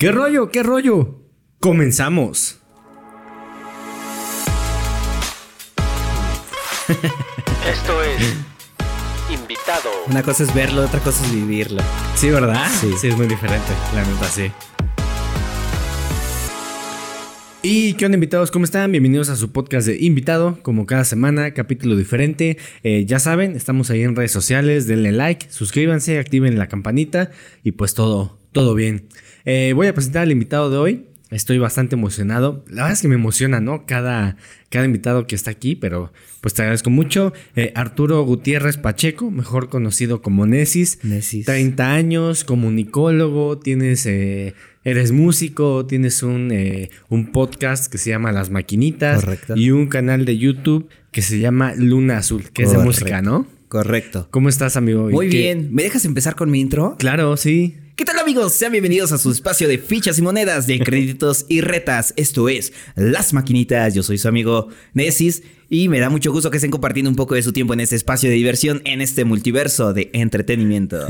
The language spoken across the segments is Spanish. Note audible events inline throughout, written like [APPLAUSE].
¿Qué rollo? ¿Qué rollo? Comenzamos. [LAUGHS] Esto es invitado. Una cosa es verlo, otra cosa es vivirlo. Sí, ¿verdad? Sí. Sí, es muy diferente, la neta, sí. Y qué onda invitados, ¿cómo están? Bienvenidos a su podcast de invitado, como cada semana, capítulo diferente. Eh, ya saben, estamos ahí en redes sociales, denle like, suscríbanse, activen la campanita y pues todo, todo bien. Eh, voy a presentar al invitado de hoy. Estoy bastante emocionado. La verdad es que me emociona, ¿no? Cada, cada invitado que está aquí, pero pues te agradezco mucho. Eh, Arturo Gutiérrez Pacheco, mejor conocido como Nesis. Nesis. 30 años, comunicólogo, tienes, eh, eres músico, tienes un, eh, un podcast que se llama Las Maquinitas. Correcto. Y un canal de YouTube que se llama Luna Azul, que es de Correcto. música, ¿no? Correcto. ¿Cómo estás, amigo? Muy ¿Y qué- bien. ¿Me dejas empezar con mi intro? Claro, sí. ¿Qué tal amigos? Sean bienvenidos a su espacio de fichas y monedas, de créditos y retas. Esto es Las Maquinitas. Yo soy su amigo Nesis y me da mucho gusto que estén compartiendo un poco de su tiempo en este espacio de diversión, en este multiverso de entretenimiento.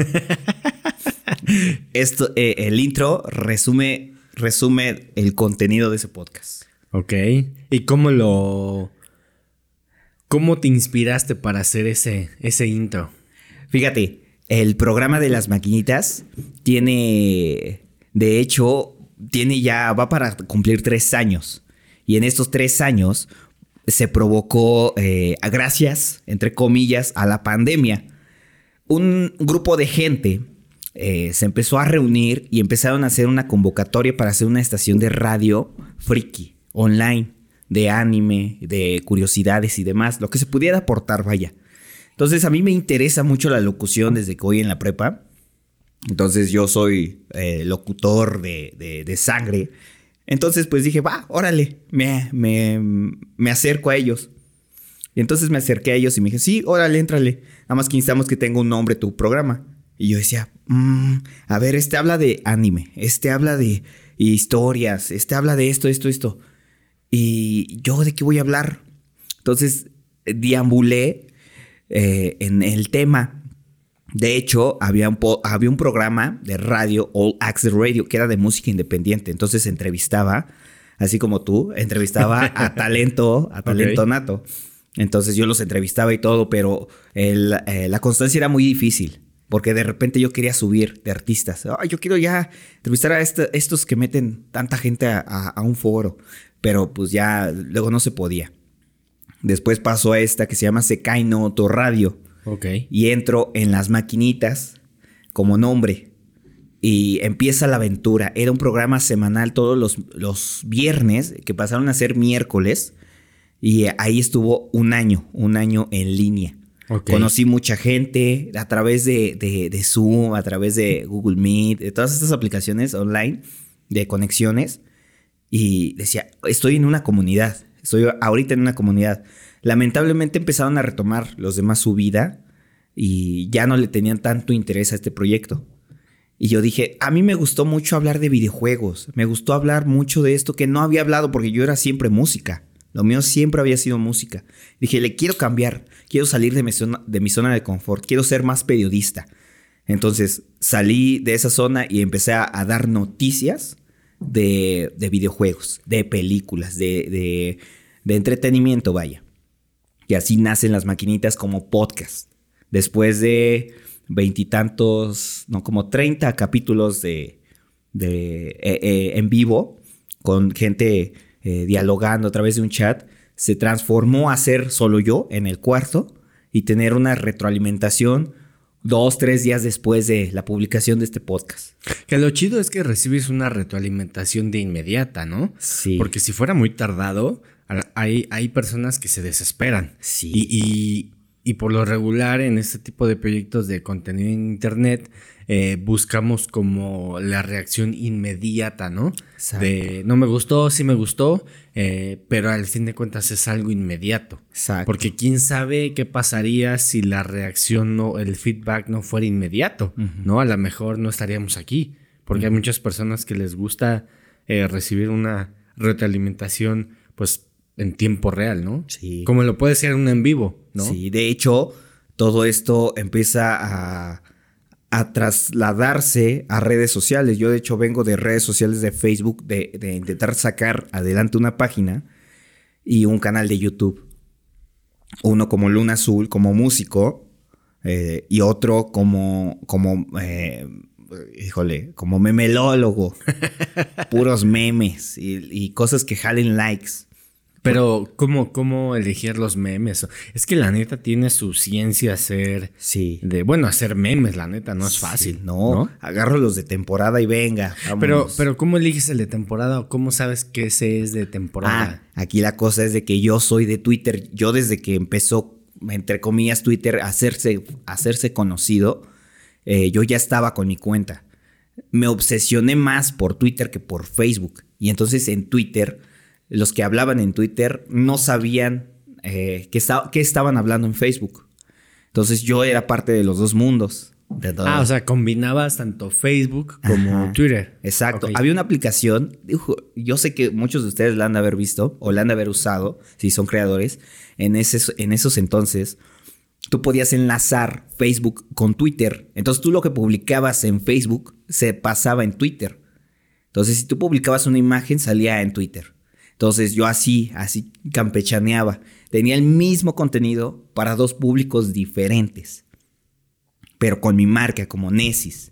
[LAUGHS] Esto, eh, el intro resume, resume el contenido de ese podcast. Ok. ¿Y cómo lo... ¿Cómo te inspiraste para hacer ese, ese intro? Fíjate, el programa de las maquinitas tiene, de hecho, tiene ya, va para cumplir tres años. Y en estos tres años se provocó, eh, gracias, entre comillas, a la pandemia. Un grupo de gente eh, se empezó a reunir y empezaron a hacer una convocatoria para hacer una estación de radio friki, online, de anime, de curiosidades y demás, lo que se pudiera aportar, vaya. Entonces a mí me interesa mucho la locución desde que voy en la prepa. Entonces yo soy eh, locutor de, de- sangre. Entonces pues dije, va, órale, me, me, me acerco a ellos. Y entonces me acerqué a ellos y me dije, sí, órale, éntrale. Nada más que necesitamos que tenga un nombre tu programa. Y yo decía, "Mm, a ver, este habla de anime, este habla de historias, este habla de esto, esto, esto. Y yo de qué voy a hablar. Entonces eh, deambulé eh, en el tema. De hecho, había un, había un programa de radio, All Access Radio, que era de música independiente. Entonces entrevistaba, así como tú, entrevistaba a [LAUGHS] talento, a talento nato. Entonces yo los entrevistaba y todo, pero el, eh, la constancia era muy difícil. Porque de repente yo quería subir de artistas. Yo quiero ya entrevistar a este- estos que meten tanta gente a, a- a un foro. Pero pues ya luego no se podía. Después pasó a esta que se llama Secaino Autorradio Ok. y entro en las maquinitas como nombre y empieza la aventura. Era un programa semanal todos los, los viernes que pasaron a ser miércoles y ahí estuvo un año, un año en línea. Ok. Conocí mucha gente a través de, de- de Zoom, a través de Google Meet, de todas estas aplicaciones online de conexiones. Y decía, estoy en una comunidad, estoy ahorita en una comunidad. Lamentablemente empezaron a retomar los demás su vida y ya no le tenían tanto interés a este proyecto. Y yo dije, a mí me gustó mucho hablar de videojuegos, me gustó hablar mucho de esto que no había hablado porque yo era siempre música. Lo mío siempre había sido música. Dije, le quiero cambiar, quiero salir de mi zona de, confort, quiero ser más periodista. Entonces salí de esa zona y empecé a dar noticias de, de videojuegos, de películas, de, de- de entretenimiento, vaya. Y así nacen las maquinitas como podcast. Después de veintitantos, no, como 30 capítulos de, de eh, eh, en vivo, con gente eh, dialogando a través de un chat, se transformó a ser solo yo en el cuarto y tener una retroalimentación dos, tres días después de la publicación de este podcast. Que lo chido es que recibes una retroalimentación de inmediata, ¿no? Sí. Porque si fuera muy tardado, hay, hay personas que se desesperan. Sí. Y, y- y por lo regular en este tipo de proyectos de contenido en Internet, eh, buscamos como la reacción inmediata, ¿no? Exacto. De no me gustó, sí me gustó, eh, pero al fin de cuentas es algo inmediato. Exacto. Porque quién sabe qué pasaría si la reacción no, el feedback no fuera inmediato, ¿no? A lo mejor no estaríamos aquí, porque hay muchas personas que les gusta eh, recibir una retroalimentación, pues, en tiempo real, ¿no? Sí. Como lo puede ser un en vivo, ¿no? Sí, de hecho, todo esto empieza a, a trasladarse a redes sociales. Yo de hecho vengo de redes sociales de Facebook, de, de intentar sacar adelante una página y un canal de YouTube. Uno como Luna Azul, como músico, eh, y otro como, como eh, híjole, como memelólogo. [LAUGHS] Puros memes y, y cosas que jalen likes. Pero, ¿cómo, ¿cómo elegir los memes? Es que la neta tiene su ciencia hacer. Sí. De, bueno, hacer memes, la neta, no es fácil. Sí, no, agarro los de temporada y venga. Pero, vámonos. pero, ¿cómo eliges el de temporada o cómo sabes que ese es de temporada? Ah, aquí la cosa es de que yo soy de Twitter. Yo desde que empezó, entre comillas, Twitter hacerse, hacerse conocido, eh, yo ya estaba con mi cuenta. Me obsesioné más por Twitter que por Facebook. Y entonces en Twitter, los que hablaban en Twitter no sabían eh, qué, qué estaban hablando en Facebook. Entonces yo era parte de los dos mundos. de todo. Ah, o sea, combinabas tanto Facebook como Ajá. Twitter. Exacto. Había una aplicación, yo sé que muchos de ustedes la han de haber visto o la han de haber usado, si son creadores. En, ese- en esos entonces, tú podías enlazar Facebook con Twitter. Entonces tú lo que publicabas en Facebook se pasaba en Twitter. Entonces si tú publicabas una imagen, salía en Twitter. Entonces yo así, así campechaneaba. Tenía el mismo contenido para dos públicos diferentes. Pero con mi marca, como Nesis.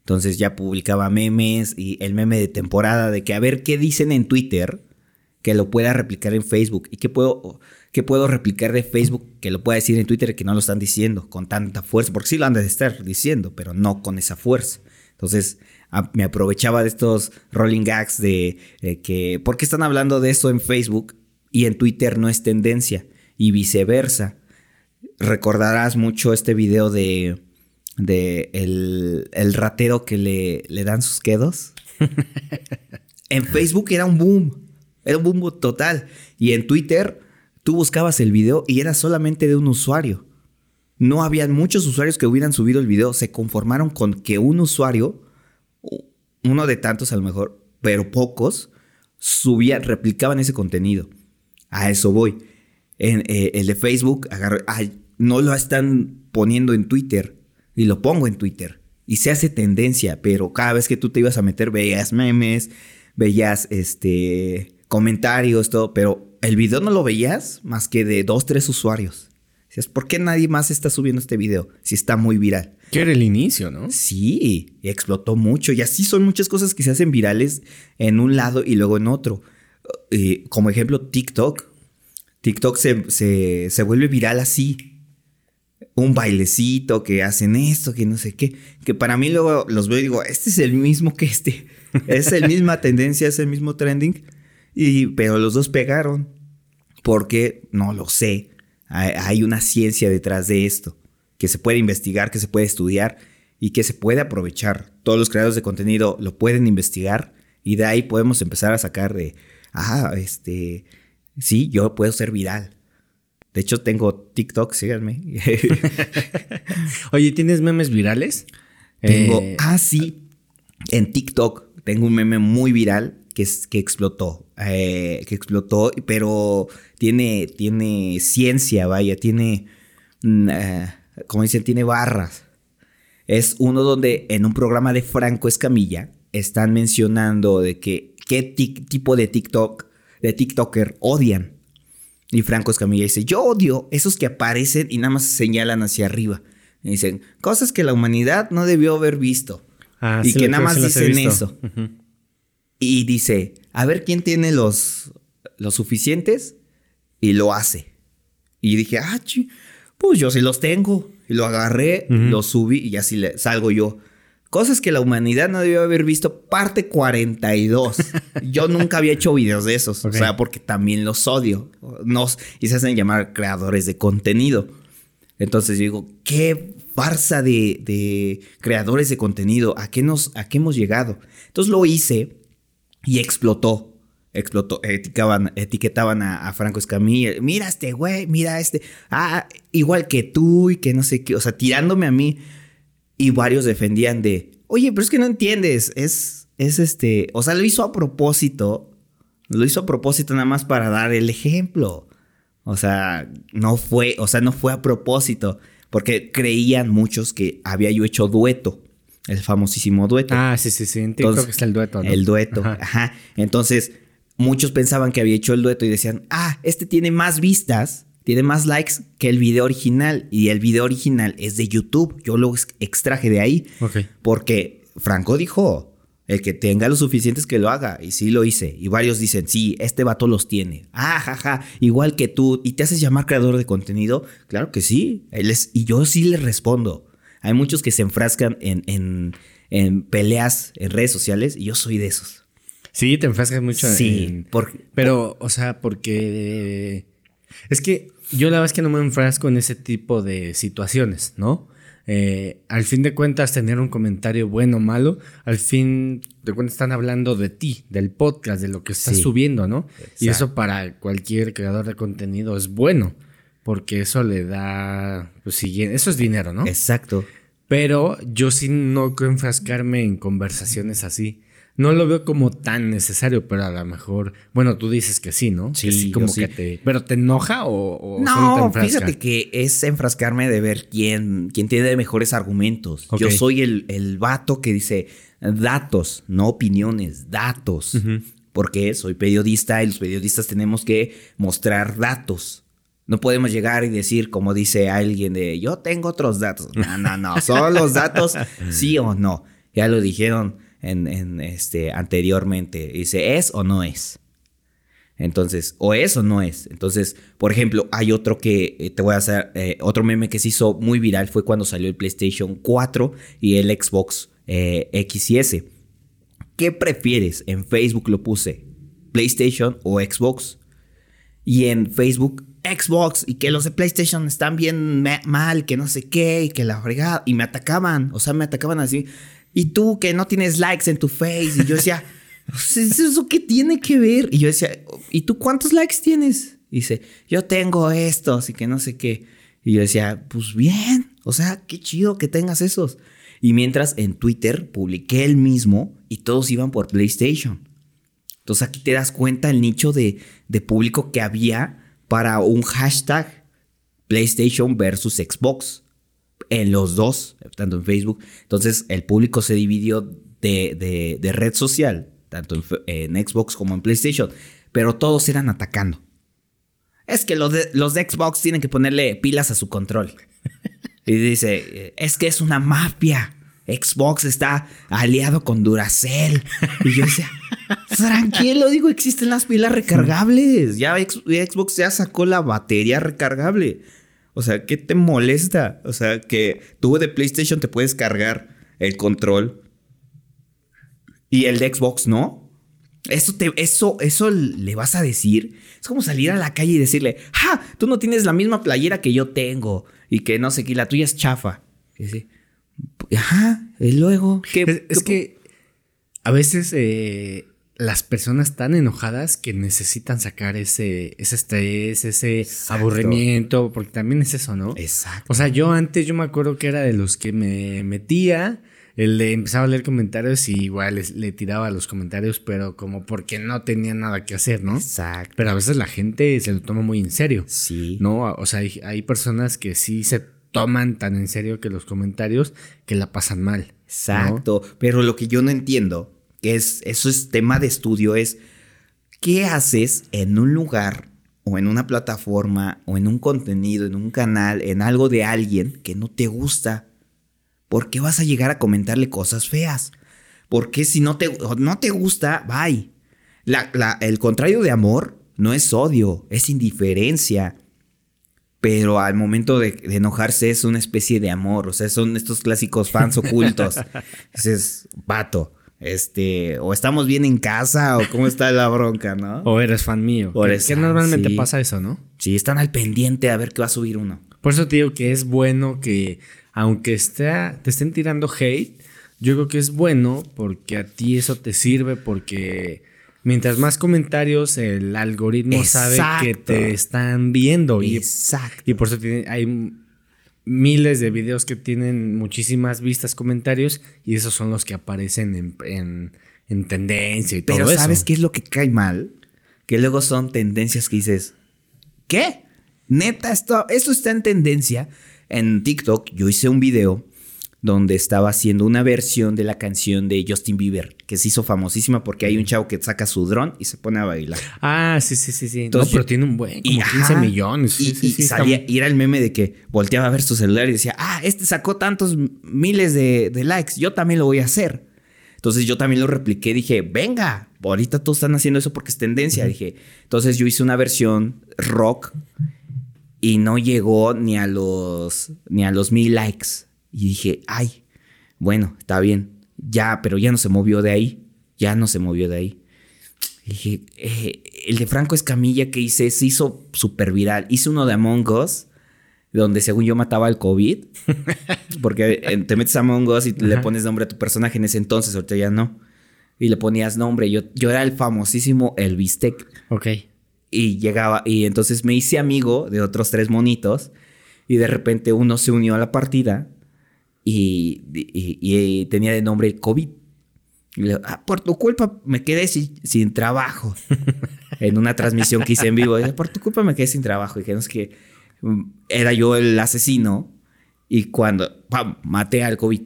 Entonces ya publicaba memes y el meme de temporada de que a ver qué dicen en Twitter que lo pueda replicar en Facebook y qué puedo, qué puedo replicar de Facebook que lo pueda decir en Twitter que no lo están diciendo con tanta fuerza, porque sí lo han de estar diciendo, pero no con esa fuerza. Entonces a- me aprovechaba de estos rolling gags de que, ¿por qué están hablando de esto en Facebook y en Twitter no es tendencia? Y viceversa. Recordarás mucho este video de, de el, el ratero que le, le dan sus quedos. [LAUGHS] en Facebook era un boom. Era un boom total. Y en Twitter tú buscabas el video y era solamente de un usuario. No habían muchos usuarios que hubieran subido el video. Se conformaron con que un usuario, uno de tantos a lo mejor, pero pocos, subían, replicaban ese contenido. A eso voy. En, eh, el de Facebook, ay, no lo están poniendo en Twitter y lo pongo en Twitter. Y se hace tendencia, pero cada vez que tú te ibas a meter veías memes, veías este comentarios, todo, pero el video no lo veías más que de dos, tres usuarios. ¿Por qué nadie más está subiendo este video si está muy viral? Que era el inicio, ¿no? Sí, explotó mucho. Y así son muchas cosas que se hacen virales en un lado y luego en otro. Eh, como ejemplo, TikTok. TikTok se, se- se vuelve viral así. Un bailecito que hacen esto, que no sé qué. Que para mí luego los veo y digo, este es el mismo que este. Es la [LAUGHS] misma tendencia, es el mismo trending. Y, pero los dos pegaron. Porque no lo sé. Hay, una ciencia detrás de esto que se puede investigar, que se puede estudiar y que se puede aprovechar. Todos los creadores de contenido lo pueden investigar y de ahí podemos empezar a sacar de, ah, este, sí, yo puedo ser viral. De hecho, tengo TikTok, síganme. [LAUGHS] Oye, ¿tienes memes virales? tengo, Eh, ah, sí, en TikTok tengo un meme muy viral que, es, que explotó, eh, que explotó, pero tiene, tiene ciencia, vaya, tiene, mm, eh, como dicen, tiene barras. Es uno donde en un programa de Franco Escamilla están mencionando de que qué tipo de TikTok, de TikToker odian. Y Franco Escamilla dice, yo odio esos que aparecen y nada más señalan hacia arriba. Y dicen, cosas que la humanidad no debió haber visto. ah, y sí, que nada más dicen eso. Ujú. Y dice, a ver quién tiene los, los suficientes y lo hace. Y dije, ah, chi, pues yo sí los tengo. Y lo agarré, lo subí y así le, salgo yo. Cosas que la humanidad no debió haber visto, parte 42. [LAUGHS] yo nunca había hecho videos de esos, o sea, porque también los odio. Nos, y se hacen llamar creadores de contenido. Entonces yo digo, qué farsa de, de creadores de contenido, ¿a qué, nos, ¿a qué hemos llegado? Entonces lo hice y explotó. Explotó. Etiquetaban, etiquetaban a, Franco Escamilla. Mira este güey, mira este. Ah, igual que tú y que no sé qué. O sea, tirándome a mí. Y varios defendían de, oye, pero es que no entiendes. Es, es este. O sea, lo hizo a propósito. Lo hizo a propósito nada más para dar el ejemplo. O sea, no fue, o sea, no fue a propósito. Porque creían muchos que había yo hecho dueto. El famosísimo dueto. Ah, sí, sí, sí. En TikTok Entonces, está el dueto. ¿no? El dueto. Ajá. Ajá. Entonces, muchos pensaban que había hecho el dueto y decían, ah, este tiene más vistas, tiene más likes que el video original. Y el video original es de YouTube. Yo lo ex- extraje de ahí. Ok. Porque Franco dijo, el que tenga lo suficiente es que lo haga. Y sí lo hice. Y varios dicen, sí, este vato los tiene. Ah, jaja, igual que tú. ¿Y te haces llamar creador de contenido? Claro que sí. Él es, y yo sí le respondo. Hay muchos que se enfrascan en, en- en peleas en redes sociales y yo soy de esos. Sí, te enfrascas mucho Sí, en... por- Pero, o sea, porque... Es que yo la verdad es que no me enfrasco en ese tipo de situaciones, ¿no? Eh, al fin de cuentas, tener un comentario bueno o malo, al fin de cuentas están hablando de ti, del podcast, de lo que estás Sí. subiendo, ¿no? Y Exacto. eso para cualquier creador de contenido es bueno, porque eso le da, pues sí, eso es dinero, ¿no? Exacto. Pero yo sí no creo enfrascarme en conversaciones así. No lo veo como tan necesario, pero a lo mejor, bueno, tú dices que sí, ¿no? Sí, Que yo como sí. que te, pero te enoja o, o te No, fíjate que es enfrascarme de ver quién, quién tiene mejores argumentos. Yo soy el, el vato que dice datos, no opiniones, datos. Porque soy periodista y los periodistas tenemos que mostrar datos. No podemos llegar y decir, como dice alguien, de yo tengo otros datos. No, no, no. Son los datos, sí o no. Ya lo dijeron en, este, anteriormente. Dice, ¿es o no es? Entonces, o es o no es. Entonces, por ejemplo, hay otro que eh, te voy a hacer, eh, otro meme que se hizo muy viral fue cuando salió el PlayStation 4 y el Xbox eh, X y S. ¿Qué prefieres? En Facebook lo puse, PlayStation o Xbox. Y en Facebook, Xbox, y que los de PlayStation están bien ma- mal, que no sé qué, y que la fregada. Y me atacaban, o sea, me atacaban así. Y tú que no tienes likes en tu face. Y yo decía, [LAUGHS] "Pues, ¿eso qué tiene que ver? Y yo decía, ¿y tú cuántos likes tienes? Y dice, yo tengo estos y que no sé qué. Y yo decía, pues bien, o sea, qué chido que tengas esos. Y mientras en Twitter publiqué el mismo y todos iban por PlayStation. Entonces aquí te das cuenta el nicho de, de público que había para un hashtag PlayStation versus Xbox. En los dos, tanto en Facebook. Entonces el público se dividió de, red social, tanto en, Xbox como en PlayStation. Pero todos eran atacando. Es que los de, los de Xbox tienen que ponerle pilas a su control. Y dice, es que es una mafia. Xbox está aliado con Duracell. Y yo decía, tranquilo, digo, existen las pilas recargables. Ya Xbox ya sacó la batería recargable. O sea, ¿qué te molesta? O sea, que tú de PlayStation te puedes cargar el control y el de Xbox no. Eso, te, eso, eso le vas a decir. Es como salir a la calle y decirle, ¡ja! Tú no tienes la misma playera que yo tengo. Y que no sé qué, la tuya es chafa. Ajá, y luego. ¿qué- Es, es qué- que a veces eh, las personas están enojadas que necesitan sacar ese, ese estrés, ese Exacto. aburrimiento, porque también es eso, ¿no? Exacto. O sea, yo antes yo me acuerdo que era de los que me metía, el de empezaba a leer comentarios y igual les- le tiraba a los comentarios, pero como porque no tenía nada que hacer, ¿no? Exacto. Pero a veces la gente se lo toma muy en serio. Sí. No, o sea, hay, hay personas que sí se toman tan en serio que los comentarios que la pasan mal. Exacto. Pero lo que yo no entiendo, que es, eso es tema de estudio, es ¿qué haces en un lugar o en una plataforma o en un contenido, en un canal, en algo de alguien que no te gusta? ¿Por qué vas a llegar a comentarle cosas feas? Porque si no te, no te gusta, bye. El contrario de amor no es odio, es indiferencia. Pero al momento de, de enojarse es una especie de amor. O sea, son estos clásicos fans ocultos. [LAUGHS] Dices, vato, este, o estamos bien en casa, o cómo está la bronca, ¿no? O eres fan mío. O eres que fan, normalmente sí. pasa eso, ¿no? Sí, están al pendiente a ver qué va a subir uno. Por eso te digo que es bueno que, aunque esté, te estén tirando hate, yo creo que es bueno porque a ti eso te sirve porque mientras más comentarios el algoritmo sabe que te están viendo y, Exacto. y por eso tiene- hay miles de videos que tienen muchísimas vistas, comentarios y esos son los que aparecen en, en- en tendencia y todo Pero eso. ¿sabes qué es lo que cae mal? Que luego son tendencias que dices, ¿qué? Neta, esto, esto está en tendencia. en TikTok yo hice un video donde estaba haciendo una versión de la canción de Justin Bieber, que se hizo famosísima porque hay un chavo que saca su dron y se pone a bailar. Ah, sí, sí, sí, sí. Entonces, no, pero tiene un buen, como Y, 15 ajá, millones. Sí, y, sí, y sí, salía- y era el meme de que volteaba a ver su celular y decía, ah, este sacó tantos miles de, de likes, yo también lo voy a hacer. Entonces yo también lo repliqué, dije, venga, ahorita todos están haciendo eso porque es tendencia. Dije, entonces yo hice una versión rock y no llegó ni a los, ni a los mil likes. Y dije, ay, bueno, está bien, ya, pero ya no se movió de ahí, ya no se movió de ahí. Y dije, eh, el de Franco Escamilla que hice se hizo súper viral. Hice uno de Among Us, donde según yo mataba el COVID. [LAUGHS] Porque eh, te metes a Among Us y le pones nombre a tu personaje en ese entonces, ahorita ya no. Y le ponías nombre. Yo, yo era el famosísimo El Bistec. Ok. Y llegaba, y entonces me hice amigo de otros tres monitos. Y de repente uno se unió a la partida y, y- y tenía de nombre COVID. Y le ah, por tu culpa me quedé sin, sin trabajo. [LAUGHS] en una transmisión que hice en vivo. Dije, por tu culpa me quedé sin trabajo. Y que no es que mm, era yo el asesino. Y cuando, ¡pam! maté al COVID.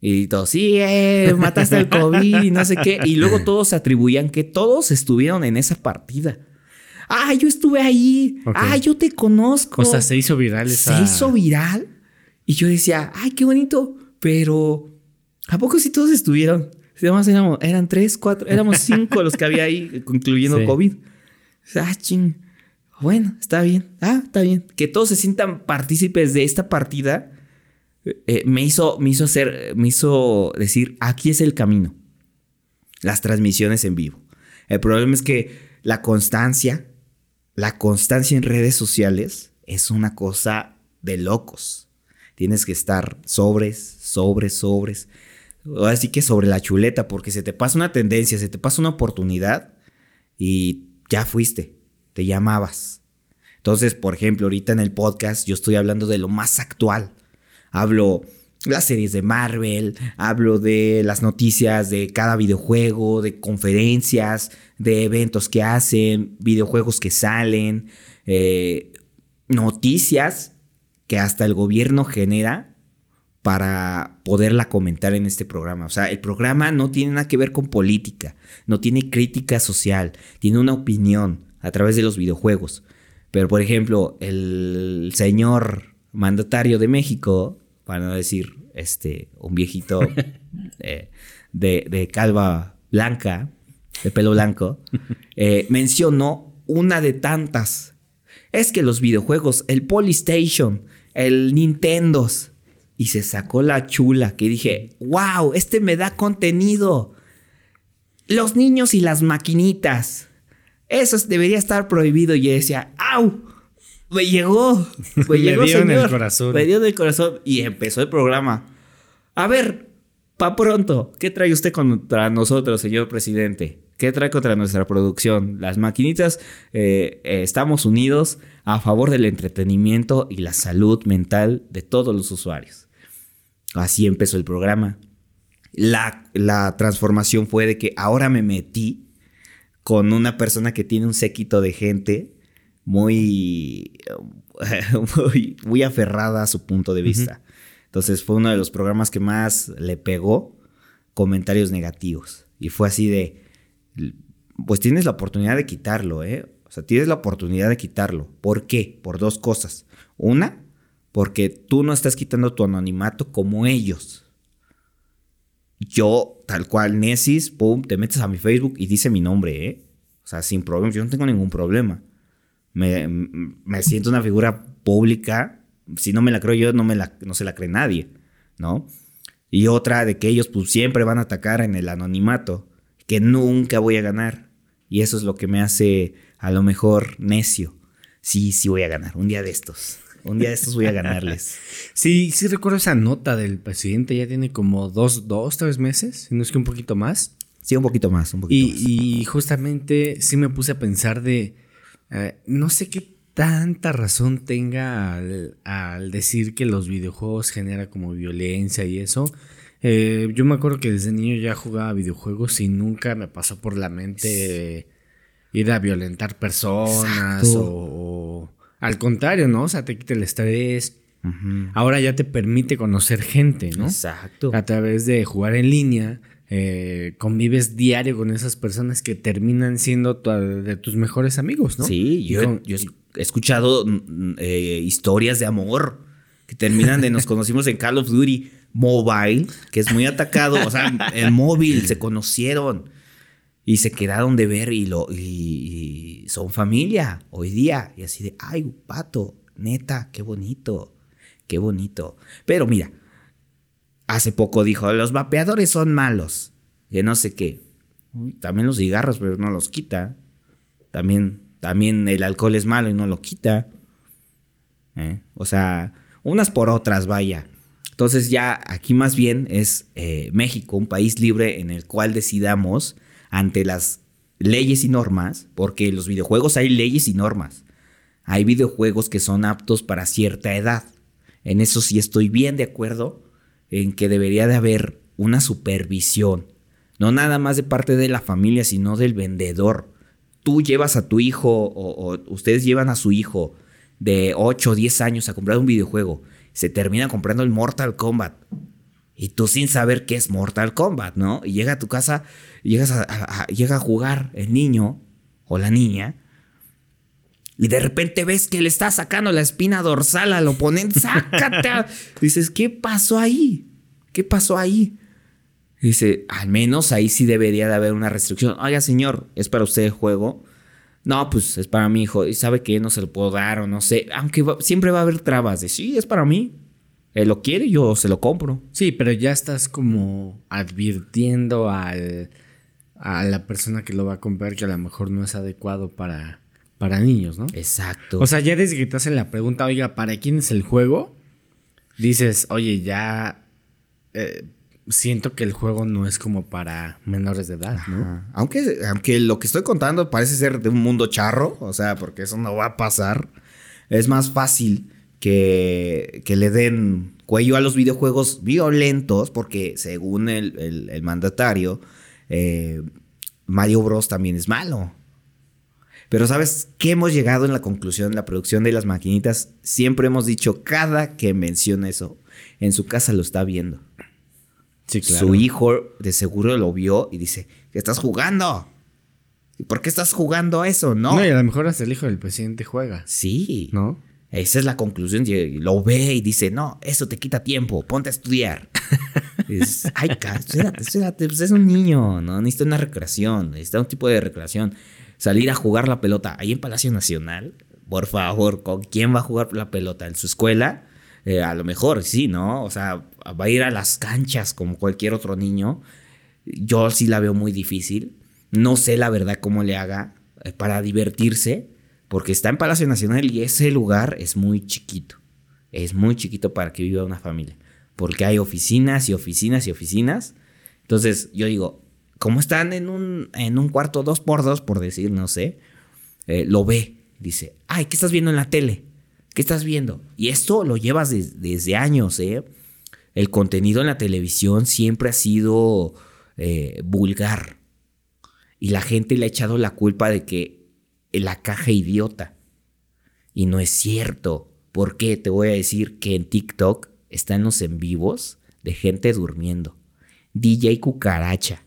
Y todos, sí, eh, mataste al COVID y no sé qué. Y luego [LAUGHS] todos se atribuían que todos estuvieron en esa partida. Ah, yo estuve ahí. Ah, yo te conozco. O sea, se hizo viral esa... Se hizo viral. Y yo decía, ay, qué bonito. Pero, ¿a poco sí todos estuvieron? Además, éramos, eran tres, cuatro, éramos cinco los que había ahí, [LAUGHS] incluyendo Sí. COVID. Ah, ching. Bueno, está bien. Ah, está bien. Que todos se sientan partícipes de esta partida eh, me, hizo, me hizo hacer, me hizo decir, aquí es el camino. Las transmisiones en vivo. El problema es que la constancia, la constancia en redes sociales es una cosa de locos. Tienes que estar sobres, sobres, sobres. Así que sobre la chuleta, porque se te pasa una tendencia, se te pasa una oportunidad y ya fuiste, te llamabas. Entonces, por ejemplo, ahorita en el podcast yo estoy hablando de lo más actual. Hablo las series de Marvel, hablo de las noticias de cada videojuego, de conferencias, de eventos que hacen, videojuegos que salen, eh, noticias que hasta el gobierno genera para poderla comentar en este programa. O sea, el programa no tiene nada que ver con política, no tiene crítica social, tiene una opinión a través de los videojuegos. Pero, por ejemplo, el señor mandatario de México, para no decir este, un viejito [LAUGHS] eh, de, de calva blanca, de pelo blanco, [LAUGHS] eh, mencionó una de tantas. Es que los videojuegos, el Polystation, el Nintendo, y se sacó la chula que dije, wow, este me da contenido. Los niños y las maquinitas. Eso debería estar prohibido. Y yo decía, ¡au! Me llegó. Me [LAUGHS] Le llegó, dio en el señor. corazón. Me dio en el corazón. Y empezó el programa. A ver, pa' pronto, ¿qué trae usted contra nosotros, señor presidente? ¿Qué trae contra nuestra producción? Las maquinitas, eh, eh, estamos unidos a favor del entretenimiento y la salud mental de todos los usuarios. Así empezó el programa. La, la transformación fue de que ahora me metí con una persona que tiene un séquito de gente muy, [LAUGHS] muy, muy aferrada a su punto de vista. Entonces fue uno de los programas que más le pegó comentarios negativos. Y fue así de, pues tienes la oportunidad de quitarlo, ¿eh? O sea, tienes la oportunidad de quitarlo. ¿Por qué? Por dos cosas. Una, porque tú no estás quitando tu anonimato como ellos. Yo, tal cual, Nesis, pum, te metes a mi Facebook y dice mi nombre, ¿eh? O sea, sin problemas. Yo no tengo ningún problema. Me, me siento una figura pública. Si no me la creo yo, no, me la, no se la cree nadie, ¿no? Y otra de que ellos pues siempre van a atacar en el anonimato, que nunca voy a ganar. Y eso es lo que me hace a lo mejor necio. Sí, sí voy a ganar, un día de estos. Un día de estos voy a ganarles. [LAUGHS] Sí, sí recuerdo esa nota del presidente, ya tiene como dos, dos, tres meses, si no es que un poquito más. Sí, un poquito más, un poquito más. Y, y justamente sí me puse a pensar de, eh, no sé qué tanta razón tenga al, al decir que los videojuegos generan como violencia y eso. Eh, yo me acuerdo que desde niño ya jugaba videojuegos y nunca me pasó por la mente ir a violentar personas o, o al contrario, ¿no? O sea, te quita el estrés. Ahora ya te permite conocer gente, ¿no? Exacto. A través de jugar en línea, eh, convives diario con esas personas que terminan siendo tu- de tus mejores amigos, ¿no? Sí, yo, con- yo he escuchado mm, eh, historias de amor que terminan de nos conocimos en Call of Duty Mobile, que es muy atacado, o sea, [LAUGHS] en móvil se conocieron y se quedaron de ver y, lo, y, y son familia hoy día. Y así de, ay, pato, neta, qué bonito, qué bonito. Pero mira, hace poco dijo, los vapeadores son malos, que no sé qué. También los cigarros, pero no los quita. También, también el alcohol es malo y no lo quita. ¿Eh? O sea, unas por otras, vaya. Entonces ya aquí más bien es eh, México, un país libre en el cual decidamos ante las leyes y normas, porque en los videojuegos hay leyes y normas. Hay videojuegos que son aptos para cierta edad. En eso sí estoy bien de acuerdo en que debería de haber una supervisión. No nada más de parte de la familia, sino del vendedor. Tú llevas a tu hijo o, o ustedes llevan a su hijo de 8 o 10 años a comprar un videojuego. Se termina comprando el Mortal Kombat. Y tú sin saber qué es Mortal Kombat, ¿no? Y llega a tu casa, llegas a, a- a- llega a jugar el niño o la niña. Y de repente ves que le está sacando la espina dorsal al oponente. ¡Sácate! [LAUGHS] Dices, ¿qué pasó ahí? ¿Qué pasó ahí? Dice, al menos ahí sí debería de haber una restricción. Oiga, señor, ¿es para usted el juego? No, pues es para mi hijo. ¿Y sabe que no se lo puedo dar o no sé? Aunque va- siempre va a haber trabas de, sí, es para mí. Él lo quiere, yo se lo compro. Sí, pero ya estás como advirtiendo al, a la persona que lo va a comprar que a lo mejor no es adecuado para, para niños, ¿no? Exacto. O sea, ya desde que te hacen la pregunta, oiga, ¿para quién es el juego? Dices, oye, ya eh, siento que el juego no es como para menores de edad, ¿no? Aunque, aunque lo que estoy contando parece ser de un mundo charro, o sea, porque eso no va a pasar, es más fácil que, que le den cuello a los videojuegos violentos, porque según el, el- mandatario, eh, Mario Bros también es malo. Pero ¿sabes qué hemos llegado en la conclusión? La producción de las maquinitas, siempre hemos dicho, cada que menciona eso, en su casa lo está viendo. Sí, Su hijo de seguro lo vio y dice, ¿qué estás jugando? ¿Y por qué estás jugando eso? No. No, y a lo mejor hasta el hijo del presidente juega, Sí. ¿no? Esa es la conclusión. Lo ve y dice, no, eso te quita tiempo, ponte a estudiar. [LAUGHS] Dices, Ay, espérate, espérate, pues es un niño, ¿no? Necesita una recreación, necesita un tipo de recreación. Salir a jugar la pelota ahí en Palacio Nacional, por favor, ¿con quién va a jugar la pelota? ¿En su escuela? Eh, a lo mejor sí, ¿no? O sea, va a ir a las canchas como cualquier otro niño. Yo sí la veo muy difícil. No sé la verdad cómo le haga eh, para divertirse, porque está en Palacio Nacional y ese lugar es muy chiquito. Es muy chiquito para que viva una familia, porque hay oficinas y oficinas y oficinas. Entonces yo digo, como están en un, en un cuarto dos por dos, por decir, no sé, eh, lo ve, dice, ay, ¿qué estás viendo en la tele? ¿Qué estás viendo? Y esto lo llevas des- desde años, ¿eh? El contenido en la televisión siempre ha sido eh, vulgar. Y la gente le ha echado la culpa de que la caja idiota. Y no es cierto. ¿Por qué? Te voy a decir que en TikTok están los en vivos de gente durmiendo. DJ Cucaracha.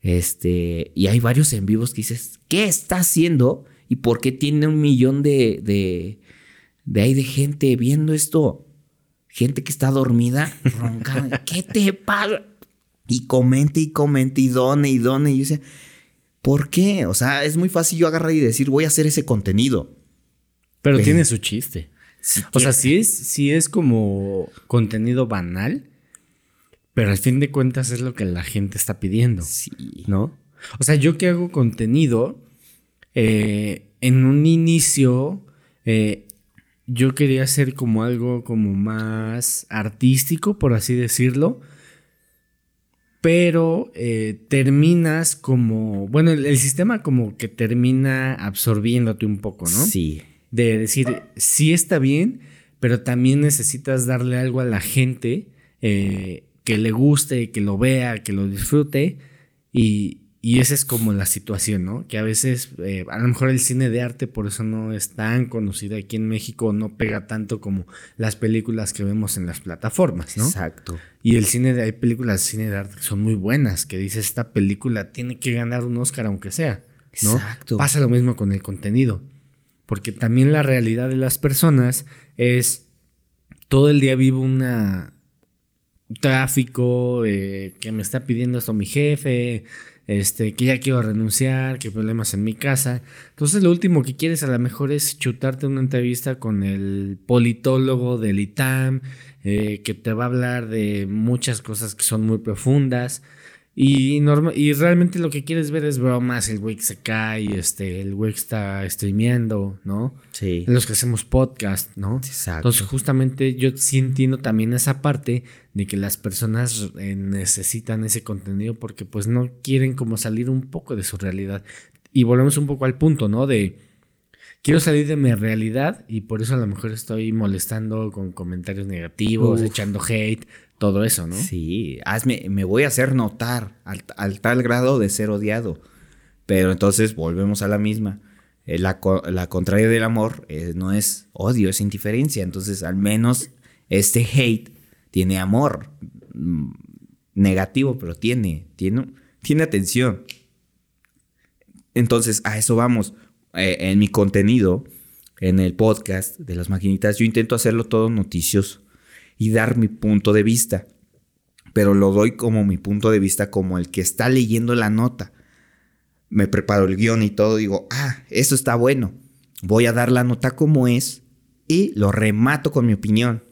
Este, y hay varios en vivos que dices, ¿qué está haciendo? ¿Y por qué tiene un millón de, de, de ahí de gente viendo esto? Gente que está dormida, roncando. [LAUGHS] ¿Qué te pasa? Y comente y comente y done y done. Y yo decía, ¿por qué? O sea, es muy fácil yo agarrar y decir, voy a hacer ese contenido. Pero tiene su chiste. Si O sea, sí es, sí es como contenido banal, pero al fin de cuentas es lo que la gente está pidiendo, Sí. ¿no? O sea, yo que hago contenido, eh, en un inicio, eh, yo quería hacer como algo como más artístico, por así decirlo. Pero eh, terminas como, bueno, el, el sistema como que termina absorbiéndote un poco, ¿no? Sí. de decir, sí está bien, pero también necesitas darle algo a la gente eh, que le guste, que lo vea, que lo disfrute. Y, y esa es como la situación, ¿no? Que a veces, eh, a lo mejor el cine de arte por eso no es tan conocido aquí en México, no pega tanto como las películas que vemos en las plataformas, ¿no? Exacto. Y el cine de, hay películas de cine de arte que son muy buenas, que dice esta película tiene que ganar un Oscar aunque sea, ¿no? Exacto. Pasa lo mismo con el contenido, porque también la realidad de las personas es todo el día vivo una tráfico, eh, que me está pidiendo esto mi jefe, este, que ya quiero renunciar, que problemas en mi casa. Entonces lo último que quieres a lo mejor es chutarte una entrevista con el politólogo del ITAM, eh, que te va a hablar de muchas cosas que son muy profundas. Y, norma y realmente lo que quieres ver es bromas, el güey que se cae, este, el güey que está streameando, ¿no? Sí. Los que hacemos podcast, ¿no? Exacto. Entonces, justamente yo sí entiendo también esa parte de que las personas eh, necesitan ese contenido porque pues no quieren como salir un poco de su realidad. Y volvemos un poco al punto, ¿no? De quiero salir de mi realidad y por eso a lo mejor estoy molestando con comentarios negativos, Uf. echando hate, todo eso, ¿no? Sí, hazme, me voy a hacer notar al, al tal grado de ser odiado. Pero entonces volvemos a la misma. Eh, la contraria del amor eh, no es odio, es indiferencia. Entonces, al menos este hate tiene amor. Mm, Negativo, pero tiene, tiene, tiene atención. Entonces, a eso vamos. Eh, en mi contenido, en el podcast de las maquinitas, yo intento hacerlo todo noticioso y dar mi punto de vista. Pero lo doy como mi punto de vista, como el que está leyendo la nota. Me preparo el guion y todo, digo, ah, eso está bueno. Voy a dar la nota como es y lo remato con mi opinión.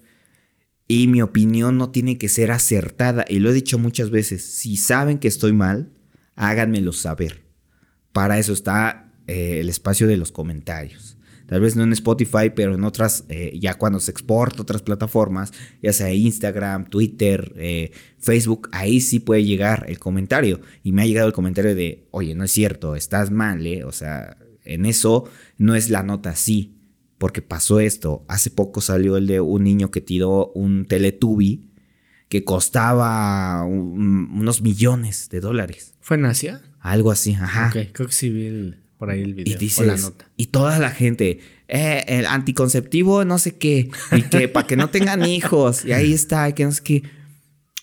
Y mi opinión no tiene que ser acertada. Y lo he dicho muchas veces, si saben que estoy mal, háganmelo saber. Para eso está eh, el espacio de los comentarios. Tal vez no en Spotify, pero en otras, eh, ya cuando se exporta otras plataformas, ya sea Instagram, Twitter, eh, Facebook, ahí sí puede llegar el comentario. Y me ha llegado el comentario de, oye, no es cierto, estás mal, ¿eh? O sea, en eso no es la nota así, porque pasó esto. Hace poco salió el de un niño que tiró un Teletubby que costaba un- unos millones de dólares. ¿Fue en Asia? Algo así, ajá. Ok, creo que sí vi el- por ahí el video. Y o dices, la nota. y toda la gente, eh, el anticonceptivo, no sé qué, y que [LAUGHS] para que no tengan hijos, y ahí está, y que no sé qué.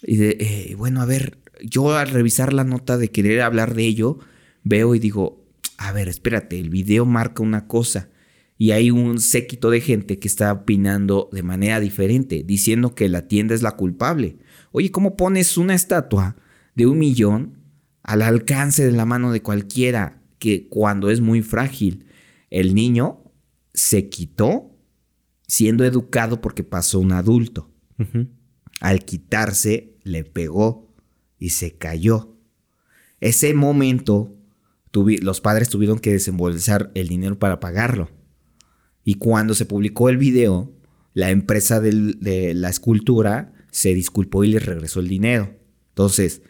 Y de, eh, bueno, a ver, yo al revisar la nota de querer hablar de ello, veo y digo, a ver, espérate, el video marca una cosa. Y hay un séquito de gente que está opinando de manera diferente, diciendo que la tienda es la culpable. Oye, ¿cómo pones una estatua de un millón al alcance de la mano de cualquiera que cuando es muy frágil? El niño se quitó siendo educado porque pasó un adulto. Al quitarse, le pegó y se cayó. Ese momento, los padres tuvieron que desembolsar el dinero para pagarlo. Y cuando se publicó el video, la empresa del- de la escultura se disculpó y les regresó el dinero. Entonces,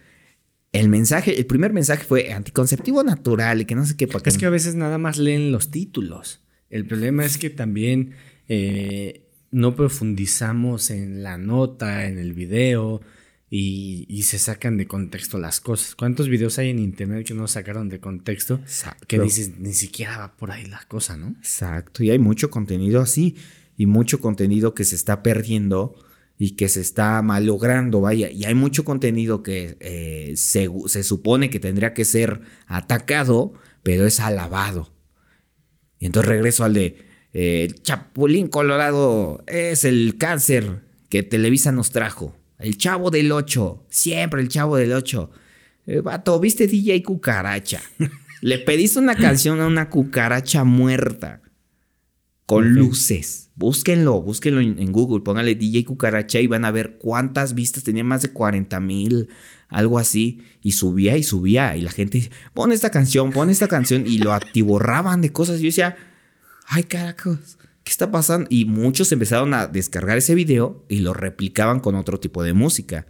el mensaje, el primer mensaje fue anticonceptivo natural y que no sé qué. para Es que a veces nada más leen los títulos. El problema es que también eh, no profundizamos en la nota, en el video y, y se sacan de contexto las cosas. ¿Cuántos videos hay en internet que no sacaron de contexto? Exacto. Que dices, ni siquiera va por ahí la cosa, ¿no? Exacto, y hay mucho contenido así, y mucho contenido que se está perdiendo y que se está malogrando, vaya, y hay mucho contenido que eh, se, se supone que tendría que ser atacado, pero es alabado. Y entonces regreso al de, eh, el Chapulín Colorado es el cáncer que Televisa nos trajo. El chavo del 8, siempre el chavo del 8. Eh, vato, viste DJ Cucaracha. Le pediste una canción a una cucaracha muerta. Con luces. Búsquenlo, búsquenlo en, en Google. Póngale DJ Cucaracha y van a ver cuántas vistas. Tenía más de 40 mil, algo así. Y subía y subía. Y la gente dice, pon esta canción, pon esta canción. Y lo atiborraban de cosas. Y yo decía, ay caracos, ¿qué está pasando? Y muchos empezaron a descargar ese video y lo replicaban con otro tipo de música.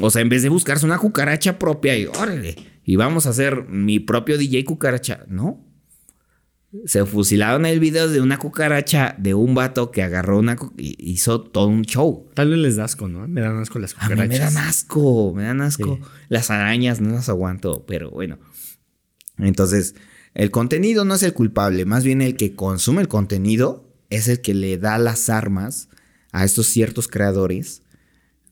O sea, en vez de buscarse una cucaracha propia y órale, y vamos a hacer mi propio DJ cucaracha, no. Se fusilaron el video de una cucaracha de un vato que agarró una y hizo todo un show. Tal vez les da asco, ¿no? Me dan asco las A mí cucarachas. me dan asco, me dan asco. Sí. Las arañas no las aguanto, pero bueno. Entonces, el contenido no es el culpable, más bien el que consume el contenido es el que le da las armas a estos ciertos creadores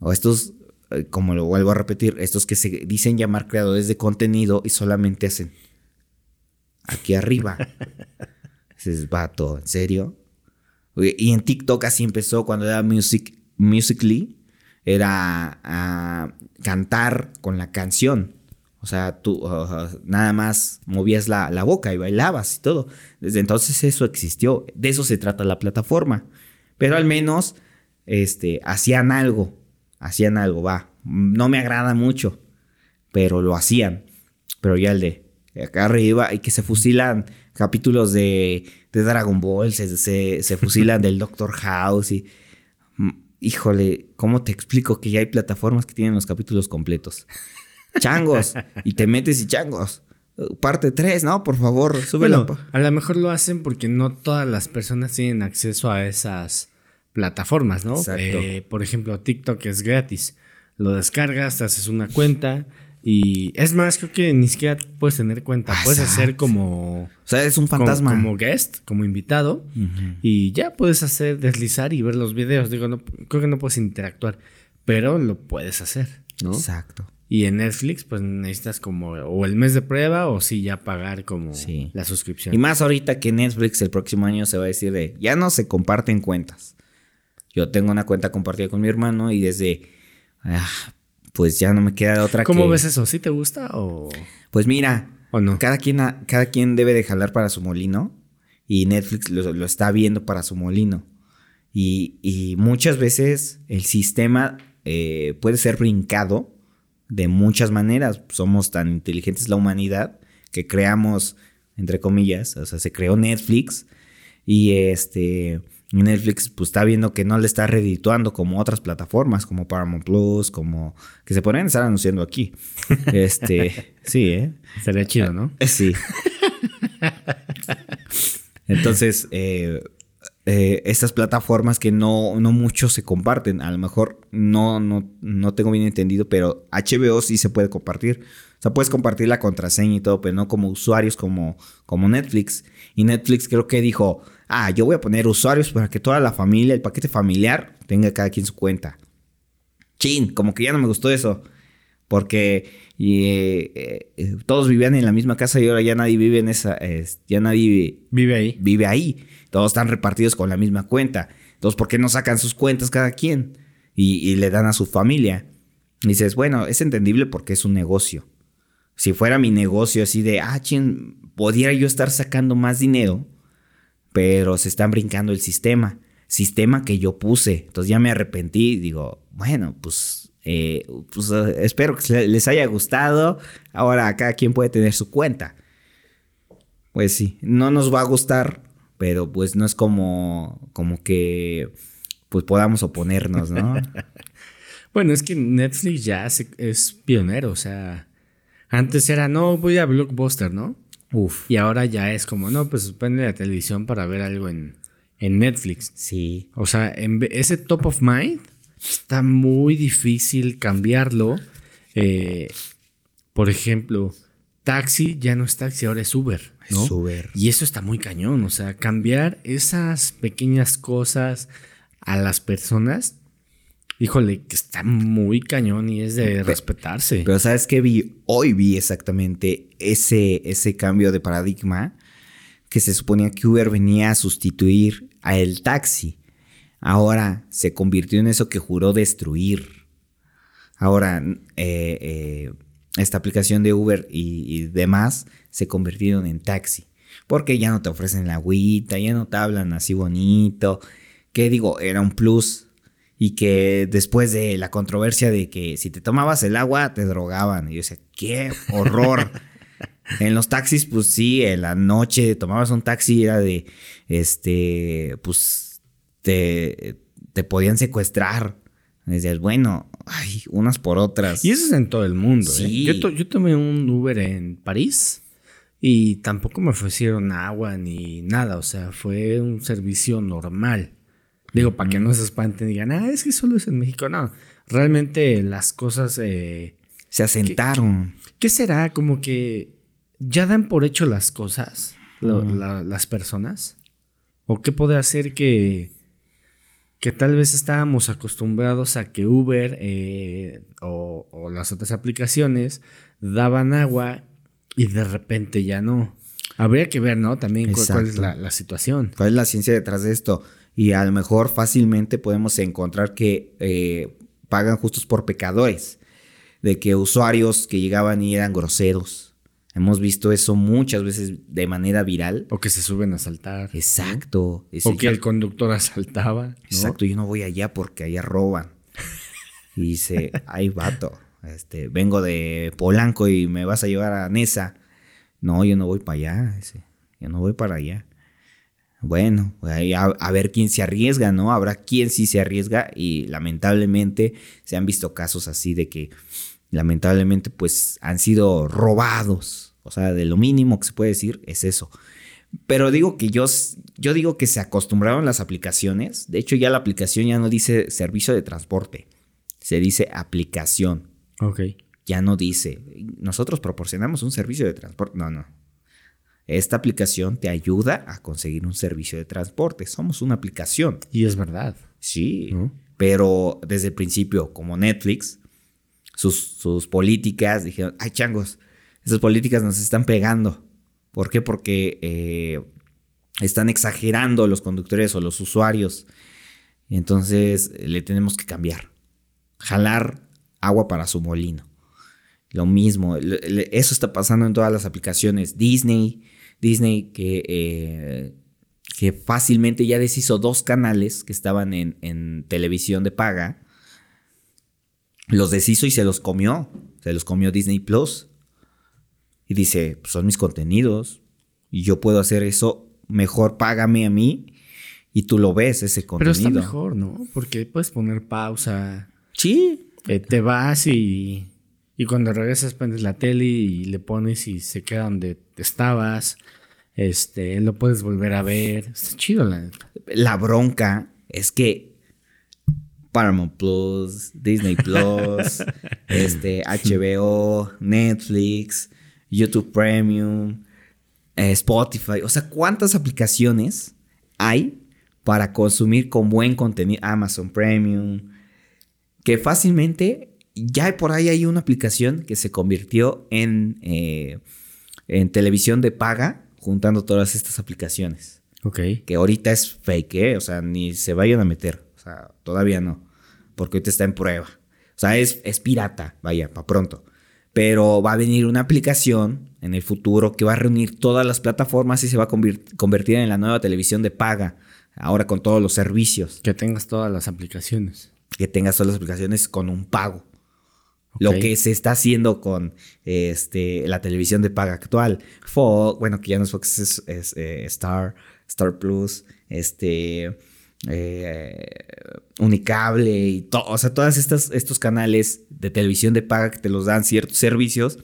o estos, eh, como lo vuelvo a repetir, estos que se dicen llamar creadores de contenido y solamente hacen aquí arriba. Dices, vato, ¿en serio? Y en TikTok así empezó cuando era Music, Musically, era a cantar con la canción. O sea, tú nada más movías la, la, boca y bailabas y todo. Desde entonces eso existió. De eso se trata la plataforma. Pero al menos este, hacían algo. Hacían algo, va. No me agrada mucho. Pero lo hacían. Pero ya el de acá arriba y que se fusilan capítulos de, de Dragon Ball, se, se, se [LAUGHS] fusilan del Doctor House y... mm, Híjole, ¿cómo te explico que ya hay plataformas que tienen los capítulos completos? changos. y te metes y changos. Parte 3, ¿no? Por favor, súbelo. Bueno, a lo mejor lo hacen porque no todas las personas tienen acceso a esas plataformas, ¿no? Exacto. Eh, por ejemplo, TikTok es gratis. Lo descargas, te haces una cuenta y es más, creo que ni siquiera puedes tener cuenta. Puedes Exacto. hacer como... O sea, es un fantasma. Como, guest, como invitado. Y ya puedes hacer, deslizar y ver los videos. Digo, no, creo que no puedes interactuar, pero lo puedes hacer, ¿no? Exacto. Y en Netflix, pues necesitas como o el mes de prueba o sí ya pagar como Sí. la suscripción. Y más ahorita que Netflix el próximo año se va a decir de, ya no se comparten cuentas. Yo tengo una cuenta compartida con mi hermano y desde, ah, pues ya no me queda otra ¿Cómo que... ves eso? ¿Sí te gusta o, Pues mira, o no? cada quien, cada quien debe de jalar para su molino y Netflix lo, lo está viendo para su molino. Y, y muchas veces el sistema eh, puede ser brincado de muchas maneras. Somos tan inteligentes la humanidad que creamos, entre comillas, o sea, se creó Netflix y este Netflix pues está viendo que no le está redituando como otras plataformas como Paramount Plus, como que se podrían estar anunciando aquí. [LAUGHS] Este, sí, ¿eh? Sería chido, ¿no? Sí. Entonces, eh, eh, estas plataformas que no, no mucho se comparten, a lo mejor no, no, no tengo bien entendido, pero HBO sí se puede compartir. O sea, puedes compartir la contraseña y todo, pero no como usuarios como, como Netflix. Y Netflix creo que dijo, ah, yo voy a poner usuarios para que toda la familia, el paquete familiar, tenga cada quien su cuenta. Chin, como que ya no me gustó eso. Porque y, eh, eh, todos vivían en la misma casa y ahora ya nadie vive en esa. es- ya nadie Vive ahí. vive ahí. Todos están repartidos con la misma cuenta. Entonces, ¿por qué no sacan sus cuentas cada quien? Y, y le dan a su familia. Y dices, bueno, es entendible porque es un negocio. Si fuera mi negocio así de, ah, chin, podría yo estar sacando más dinero, pero se están brincando el sistema. Sistema que yo puse. Entonces ya me arrepentí digo, bueno, pues, eh, pues eh, espero que les haya gustado. Ahora cada quien puede tener su cuenta. Pues sí, no nos va a gustar, pero pues no es como, como que pues podamos oponernos, ¿no? [LAUGHS] Bueno, es que Netflix ya es pionero, o sea, antes era, no, voy a Blockbuster, ¿no? Uf. Y ahora ya es como, no, pues prende la televisión para ver algo en, en Netflix. Sí. O sea, en ese top of mind está muy difícil cambiarlo. Eh, por ejemplo, taxi ya no es taxi, ahora es Uber. ¿no? Es Uber. Y eso está muy cañón. O sea, cambiar esas pequeñas cosas a las personas, híjole, que está muy cañón y es de respetarse. Pero ¿sabes qué vi? Hoy vi exactamente ese, ese cambio de paradigma que se suponía que Uber venía a sustituir a el taxi. Ahora se convirtió en eso que juró destruir. Ahora, eh, eh, esta aplicación de Uber y, y demás se convirtieron en taxi. Porque ya no te ofrecen la agüita, ya no te hablan así bonito. Que digo, era un plus. Y que después de la controversia de que si te tomabas el agua te drogaban. Y yo decía, qué horror. [LAUGHS] en los taxis, pues sí, en la noche tomabas un taxi, era de, este, pues te, te podían secuestrar. Decías, bueno, ay, unas por otras. Y eso es en todo el mundo. ¿eh? Sí. Yo, to- yo tomé un Uber en París y tampoco me ofrecieron agua ni nada. O sea, fue un servicio normal. Digo, para que no se espanten y digan, ah, es que solo es en México. No, realmente las cosas... eh, Se asentaron. ¿Qué será? Como que ya dan por hecho las cosas, lo- la- las personas. ¿O qué puede hacer que, que tal vez estábamos acostumbrados a que Uber eh, o, o las otras aplicaciones daban agua y de repente ya no? Habría que ver, ¿no? También cu- cuál, es la situación. ¿Cuál es la ciencia detrás de esto? Y a lo mejor fácilmente podemos encontrar que eh, pagan justos por pecadores, de que usuarios que llegaban y eran groseros. Hemos visto eso muchas veces de manera viral. O que se suben a saltar. Exacto. O que el conductor asaltaba. ¿no? Exacto, yo no voy allá porque allá roban. Y dice, [LAUGHS] ay, vato, este, vengo de Polanco y me vas a llevar a Nesa. No, yo no voy para allá, dice, yo no voy para allá. Bueno, a, a ver quién se arriesga, ¿no? Habrá quien sí se arriesga y lamentablemente se han visto casos así de que lamentablemente pues han sido robados. O sea, de lo mínimo que se puede decir es eso. Pero digo que yo, yo digo que se acostumbraron las aplicaciones. De hecho, ya la aplicación ya no dice servicio de transporte. Se dice aplicación. Ok. Ya no dice, nosotros proporcionamos un servicio de transporte. No, no. Esta aplicación te ayuda a conseguir un servicio de transporte. Somos una aplicación. Y es verdad. Sí. ¿No? Pero desde el principio, como Netflix, sus, sus políticas dijeron, ay changos, esas políticas nos están pegando. ¿Por qué? Porque eh, están exagerando los conductores o los usuarios. Entonces le tenemos que cambiar. Jalar agua para su molino. Lo mismo, eso está pasando en todas las aplicaciones. Disney, Disney que, eh, que fácilmente ya deshizo dos canales que estaban en, en televisión de paga. Los deshizo y se los comió. Se los comió Disney Plus. Y dice, "Pues son mis contenidos. Y yo puedo hacer eso. Mejor págame a mí. Y tú lo ves, ese Pero contenido. está mejor, ¿no? Porque puedes poner pausa. Sí. eh, te vas y, y cuando regresas prendes la tele y le pones y se queda donde estabas. Este, lo puedes volver a ver. Está chido, la neta. La bronca es que Paramount Plus, Disney Plus, [LAUGHS] este, HBO, Netflix, YouTube Premium, eh, Spotify. O sea, ¿cuántas aplicaciones hay para consumir con buen contenido? Amazon Premium. Que fácilmente ya por ahí hay una aplicación que se convirtió en, eh, en televisión de paga, juntando todas estas aplicaciones Ok. que ahorita es fake, ¿eh? O sea, ni se vayan a meter. O sea, todavía no. Porque ahorita está en prueba. O sea, es, es pirata, vaya, para pronto. Pero va a venir una aplicación en el futuro que va a reunir todas las plataformas y se va a convertir en la nueva televisión de paga. Ahora con todos los servicios. Que tengas todas las aplicaciones. Que tengas todas las aplicaciones con un pago. Lo que se está haciendo con este, la televisión de paga actual. Fox, bueno, que ya no es Fox, es, es, eh, Star, Star Plus, este, eh, Unicable y todo. O sea, todos estos, estos canales de televisión de paga que te los dan ciertos servicios.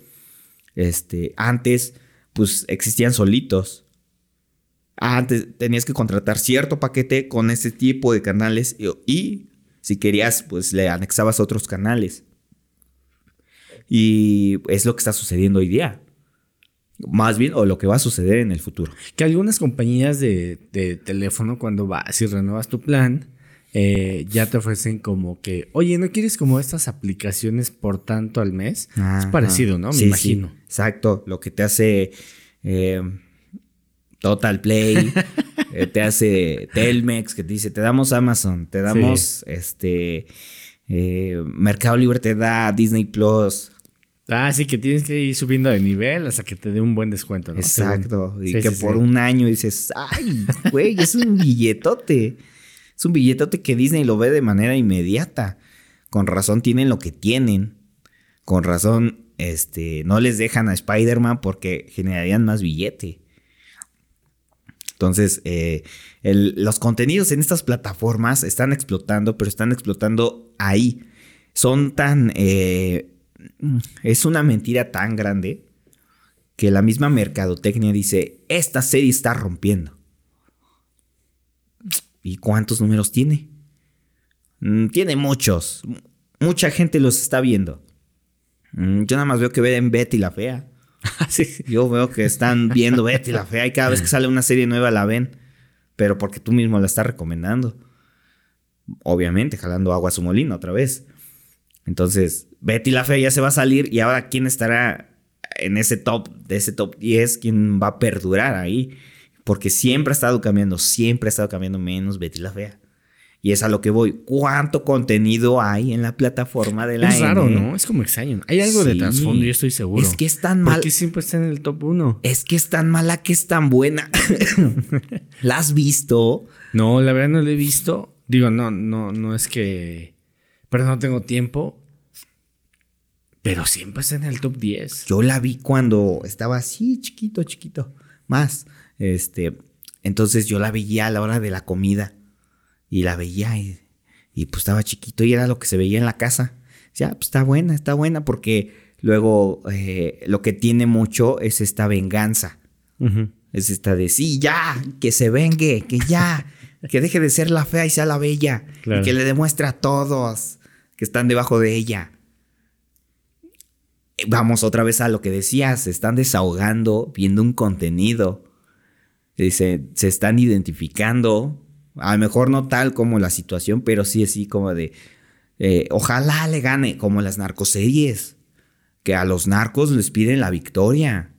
Este, antes, pues existían solitos. Antes tenías que contratar cierto paquete con ese tipo de canales y, y si querías, pues le anexabas otros canales. Y es lo que está sucediendo hoy día. Más bien, o lo que va a suceder en el futuro. Que algunas compañías de, de teléfono, cuando vas y renuevas tu plan, eh, ya te ofrecen como que, oye, ¿no quieres como estas aplicaciones por tanto al mes? es parecido, ¿no? Me Sí, sí, imagino. exacto. Lo que te hace eh, Total Play, [LAUGHS] eh, te hace Telmex, que te dice, te damos Amazon, te damos este Mercado Libre, te da Disney Plus. Ah, sí, que tienes que ir subiendo de nivel hasta que te dé un buen descuento, ¿no? Exacto. Según. Y Sí, que sí, por sí. un año dices, ay, güey, es un billetote. Es un billetote que Disney lo ve de manera inmediata. Con razón tienen lo que tienen. Con razón, este, no les dejan a Spider-Man porque generarían más billete. Entonces, eh, el- los contenidos en estas plataformas están explotando, pero están explotando ahí. Son tan... eh, es una mentira tan grande que la misma mercadotecnia dice, esta serie está rompiendo. ¿Y cuántos números tiene? Mm, tiene muchos. Mucha gente los está viendo. Mm, yo nada más veo que ven Betty la Fea. [LAUGHS] Yo veo que están viendo Betty la Fea y cada vez que sale una serie nueva la ven, pero porque tú mismo la estás recomendando. Obviamente, jalando agua a su molino otra vez. Entonces, Betty la Fea ya se va a salir y ahora quién estará en ese top, de ese top 10, quién va a perdurar ahí. Porque siempre ha estado cambiando, siempre ha estado cambiando menos Betty la Fea. Y es a lo que voy. ¿Cuánto contenido hay en la plataforma de la Es raro, N? ¿no? Es como extraño. Hay algo de Sí. trasfondo, yo estoy seguro. Es que es tan ¿Por mal. qué siempre está en el top 1? Es que es tan mala que es tan buena. [LAUGHS] ¿La has visto? No, la verdad no lo he visto. Digo, no, no, no es que. Pero no tengo tiempo. Pero siempre está en el top 10. Yo la vi cuando estaba así, chiquito, chiquito. Más. Este. Entonces yo la veía a la hora de la comida. Y la veía y, y, pues estaba chiquito y era lo que se veía en la casa. Ya, pues está buena, está buena porque luego eh, lo que tiene mucho es esta venganza. Es esta de sí, ya, que se vengue, que ya, que deje de ser la fea y sea la bella. Claro. Y que le demuestre a todos que están debajo de ella. Vamos otra vez a lo que decías, se están desahogando, viendo un contenido. Se, se están identificando. A lo mejor no tal como la situación, pero sí así como de. eh, ojalá le gane, como las narcoseries. Que a los narcos les piden la victoria.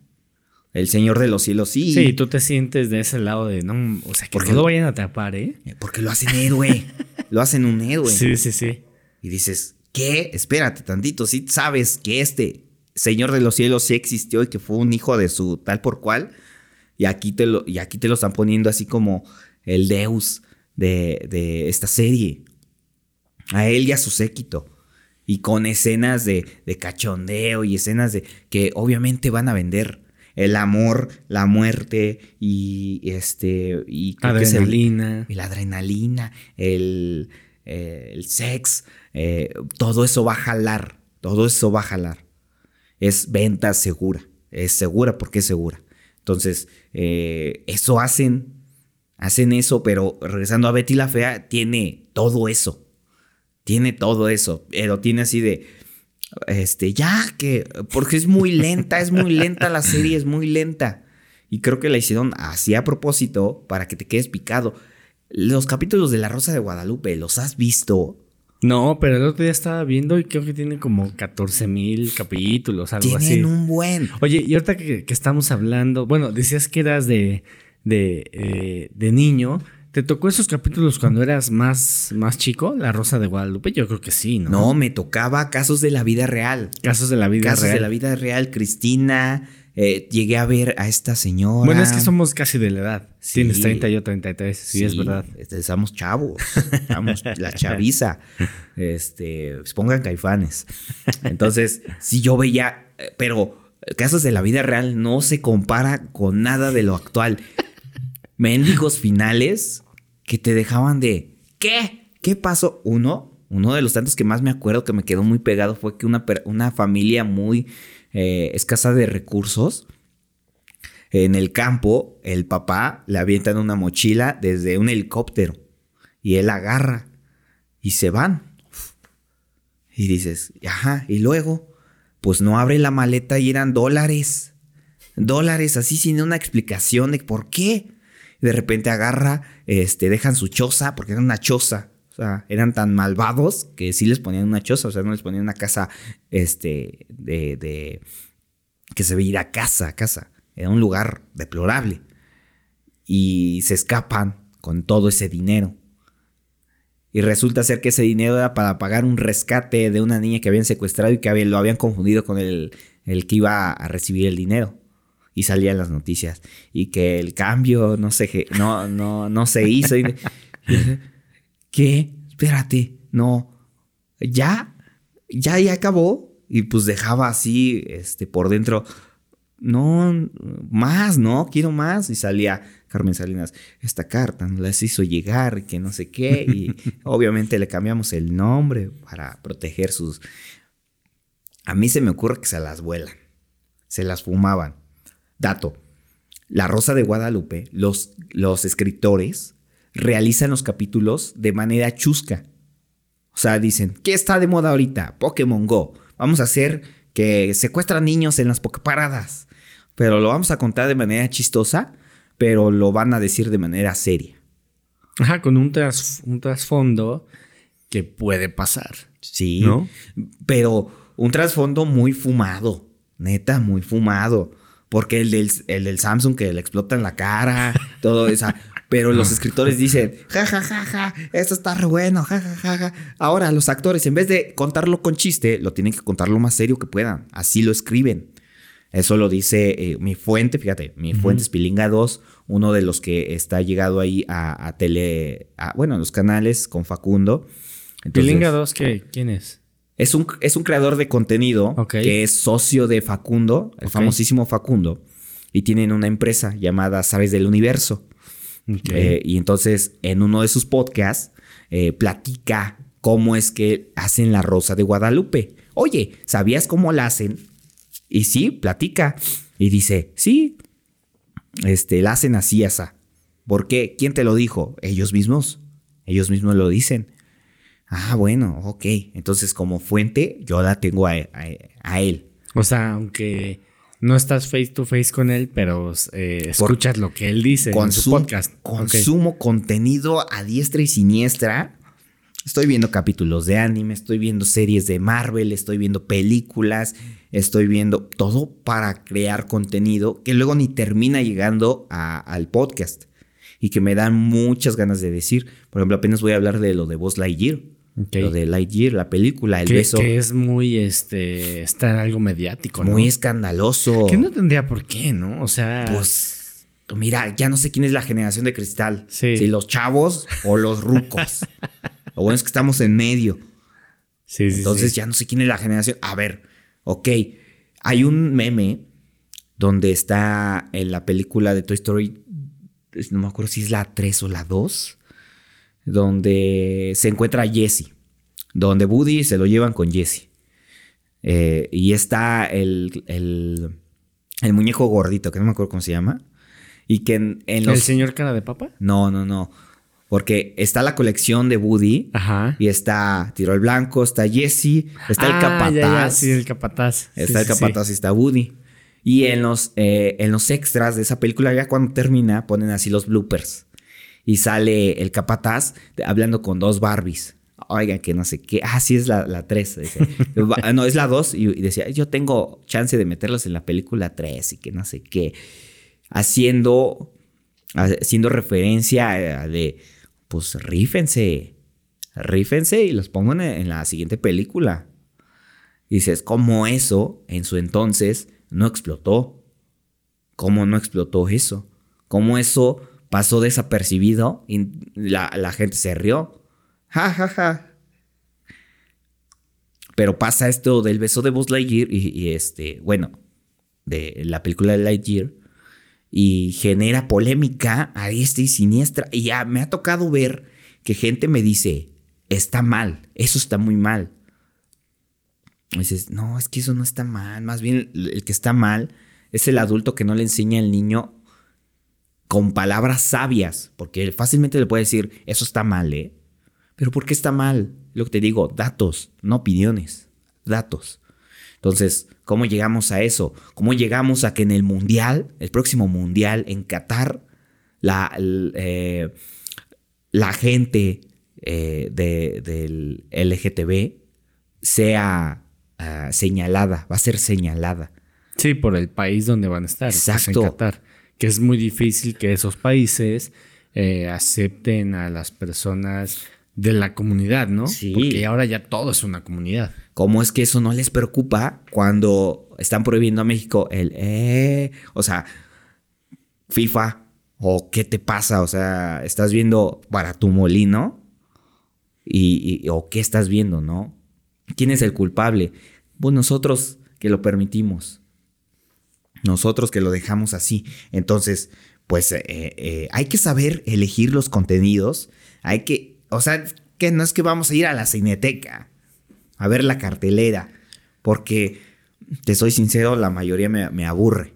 El Señor de los cielos sí. Sí, tú te sientes de ese lado de no. O sea, que Porque- no lo vayan a atrapar, ¿eh? Eh, Porque lo hacen héroe. lo hacen un [LAUGHS] héroe. Sí, sí, sí. Y dices, ¿qué? Espérate tantito. Si sabes que este Señor de los cielos sí existió y que fue un hijo de su tal por cual. Y aquí te lo, y aquí te lo están poniendo así como el Deus de, de esta serie. A él y a su séquito. Y con escenas de, de cachondeo y escenas de que obviamente van a vender. El amor, la muerte y este. Y que el- Adrenalina. y la adrenalina, el, eh, el sex, eh, todo eso va a jalar, todo eso va a jalar. Es venta segura, es segura porque es segura. Entonces, eh, eso hacen, hacen eso, pero regresando a Betty la Fea, tiene todo eso, tiene todo eso, pero tiene así de, este, ya que, porque es muy lenta, es muy lenta la serie, es muy lenta. Y creo que la hicieron así a propósito para que te quedes picado. Los capítulos de La Rosa de Guadalupe, ¿los has visto? No, pero el otro día estaba viendo y creo que tiene como 14 mil capítulos, algo así. Tienen un buen. Oye, y ahorita que, que estamos hablando, bueno, decías que eras de, de, eh, de niño. ¿Te tocó esos capítulos cuando eras más, más chico? La Rosa de Guadalupe, yo creo que sí, ¿no? No, me tocaba casos de la vida real. Casos de la vida Casos real. de la vida real, Cristina. Eh, llegué a ver a esta señora. Bueno, es que somos casi de la edad. Sí. Tienes 30 y yo 33, sí, es verdad. Estamos chavos. Estamos la chaviza. [LAUGHS] Este, pues pongan caifanes. Entonces, si yo veía, eh, pero casos de la vida real no se compara con nada de lo actual. Mendigos finales que te dejaban de ¿qué? ¿Qué pasó? Uno, uno de los tantos que más me acuerdo que me quedó muy pegado fue que una, una familia muy eh, escasa de recursos en el campo, el papá le avientan una mochila desde un helicóptero y él agarra y se van. Y dices, ajá, y luego, pues no abre la maleta y eran dólares. Dólares así sin una explicación de por qué. De repente agarra, este, dejan su choza, porque era una choza. O sea, eran tan malvados que sí les ponían una choza, o sea, no les ponían una casa, este, de, que se veía casa, a casa. Era un lugar deplorable. Y se escapan con todo ese dinero. Y resulta ser que ese dinero era para pagar un rescate de una niña que habían secuestrado y que lo habían confundido con el, el que iba a recibir el dinero. Y salían las noticias. Y que el cambio no se, no, no, no se hizo. Y- [LAUGHS] ¿Qué? Espérate, no. ¿Ya? ¿Ya, ya acabó? Y pues dejaba así, este, por dentro. No, más, no, quiero más. Y salía Carmen Salinas, esta carta nos las hizo llegar, que no sé qué. Y [LAUGHS] obviamente le cambiamos el nombre para proteger sus... A mí se me ocurre que se las vuelan. Se las fumaban. Dato. La Rosa de Guadalupe, los, los escritores realizan los capítulos de manera chusca. O sea, dicen, ¿qué está de moda ahorita? Pokémon Go. Vamos a hacer que secuestran niños en las pokeparadas. pero lo vamos a contar de manera chistosa, pero lo van a decir de manera seria. Ajá, con un, tras- un trasfondo que puede pasar. Sí. ¿No? Pero un trasfondo muy fumado. Neta, muy fumado. Porque el del, el del Samsung que le explota en la cara, todo eso. [LAUGHS] Pero los escritores dicen, ja, ja, ja, ja, esto está re bueno, ja, ja, ja, ja. Ahora los actores, en vez de contarlo con chiste, lo tienen que contar lo más serio que puedan. Así lo escriben. Eso lo dice eh, mi fuente, fíjate, mi fuente es Pilinga 2, uno de los que está llegado ahí a, a tele, a- bueno, a los canales con Facundo. Entonces, Pilinga 2, ¿qué? ¿quién es? es un, es un creador de contenido que es socio de Facundo, el famosísimo Facundo, y tienen una empresa llamada Sabes del Universo. Eh, y entonces en uno de sus podcasts eh, platica cómo es que hacen la rosa de Guadalupe. Oye, ¿sabías cómo la hacen? Y sí, platica. Y dice, sí, este, la hacen así, asa. ¿Por qué? ¿Quién te lo dijo? Ellos mismos. Ellos mismos lo dicen. Ah, bueno, ok. Entonces, como fuente, yo la tengo a, a- a él. O sea, aunque no estás face to face con él, pero eh, escuchas lo que él dice en su podcast. Consumo contenido a diestra y siniestra. Estoy viendo capítulos de anime, estoy viendo series de Marvel, estoy viendo películas, estoy viendo todo para crear contenido que luego ni termina llegando a- al podcast y que me dan muchas ganas de decir. Por ejemplo, apenas voy a hablar de lo de Buzz Lightyear. Lo de Lightyear, la película, el que, beso. que es muy, este, está algo mediático, ¿no? muy escandaloso. Que no tendría por qué, ¿no? O sea, Pues, mira, ya no sé quién es la generación de cristal. Sí. Si los chavos o los rucos. [LAUGHS] Lo bueno es que estamos en medio. sí, sí, Entonces sí. ya no sé quién es la generación. A ver, ok. Hay un meme donde está en la película de Toy Story, no me acuerdo si es la 3 o la 2, donde se encuentra Jesse. Donde Woody se lo llevan con Jesse. Eh, y está el, el, el muñeco gordito, que no me acuerdo cómo se llama. Y que en, en ¿El los... señor cara de papa? No, no, no. Porque está la colección de Woody. Ajá. Y está Tiro el Blanco, está Jesse, está el Ah, Capataz. ya, ya, sí, el capataz. Está Sí, el sí, Capataz y está Woody. Y en los, eh, en los extras de esa película, ya cuando termina, ponen así los bloopers. Y sale el Capataz hablando con dos Barbies. Oigan, que no sé qué. Ah, sí, es la, la 3. dice. [LAUGHS] Va- no, es la 2. Y, y decía, yo tengo chance de meterlos en la película 3 y que no sé qué. Haciendo, haciendo referencia a de, pues rífense. Rífense y los pongo en, en la siguiente película. Dices, ¿cómo eso en su entonces no explotó? ¿Cómo no explotó eso? ¿Cómo eso pasó desapercibido y la, gente se rió? Ja, ja, ja. Pero pasa esto del beso de Buzz Lightyear y, y este, bueno, de la película de Lightyear y genera polémica a diestra y siniestra. Y ya me ha tocado ver que gente me dice, está mal, eso está muy mal. Y dices, no, es que eso no está mal. Más bien el que está mal es el adulto que no le enseña al niño con palabras sabias. Porque fácilmente le puede decir, eso está mal, ¿eh? Pero ¿por qué está mal? Lo que te digo, datos, no opiniones, datos. Entonces, ¿cómo llegamos a eso? ¿Cómo llegamos a que en el mundial, el próximo mundial en Qatar, la, eh, la gente eh, de- del LGTB sea ah, señalada, va a ser señalada? Sí, por el país donde van a estar. pues, Exacto. en Qatar. Que es muy difícil que esos países eh, acepten a las personas de la comunidad, ¿no? Sí. Porque ahora ya todo es una comunidad. ¿Cómo es que eso no les preocupa cuando están prohibiendo a México el, eh, o sea, FIFA o qué te pasa? O sea, estás viendo para tu molino y, y- o qué estás viendo, ¿no? ¿Quién es el culpable? Pues nosotros que lo permitimos. Nosotros que lo dejamos así. Entonces, pues eh, eh, hay que saber elegir los contenidos. Hay que, o sea, que no es que vamos a ir a la cineteca a ver la cartelera. Porque, te soy sincero, la mayoría me, me aburre.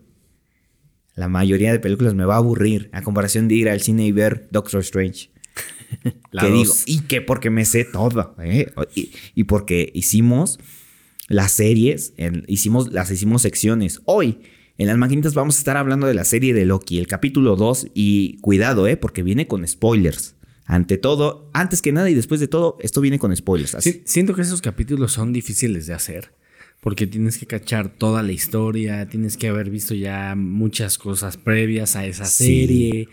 La mayoría de películas me va a aburrir. A comparación de ir al cine y ver Doctor Strange. [LAUGHS] La que dos. digo, y que porque me sé todo. ¿eh? Y, y porque hicimos las series, en- hicimos, las hicimos secciones. Hoy, En las maquinitas vamos a estar hablando de la serie de Loki, el capítulo 2 y cuidado, ¿eh? Porque viene con spoilers. Ante todo, antes que nada y después de todo, esto viene con spoilers. Así. Siento que esos capítulos son difíciles de hacer. Porque tienes que cachar toda la historia, tienes que haber visto ya muchas cosas previas a esa Sí. serie.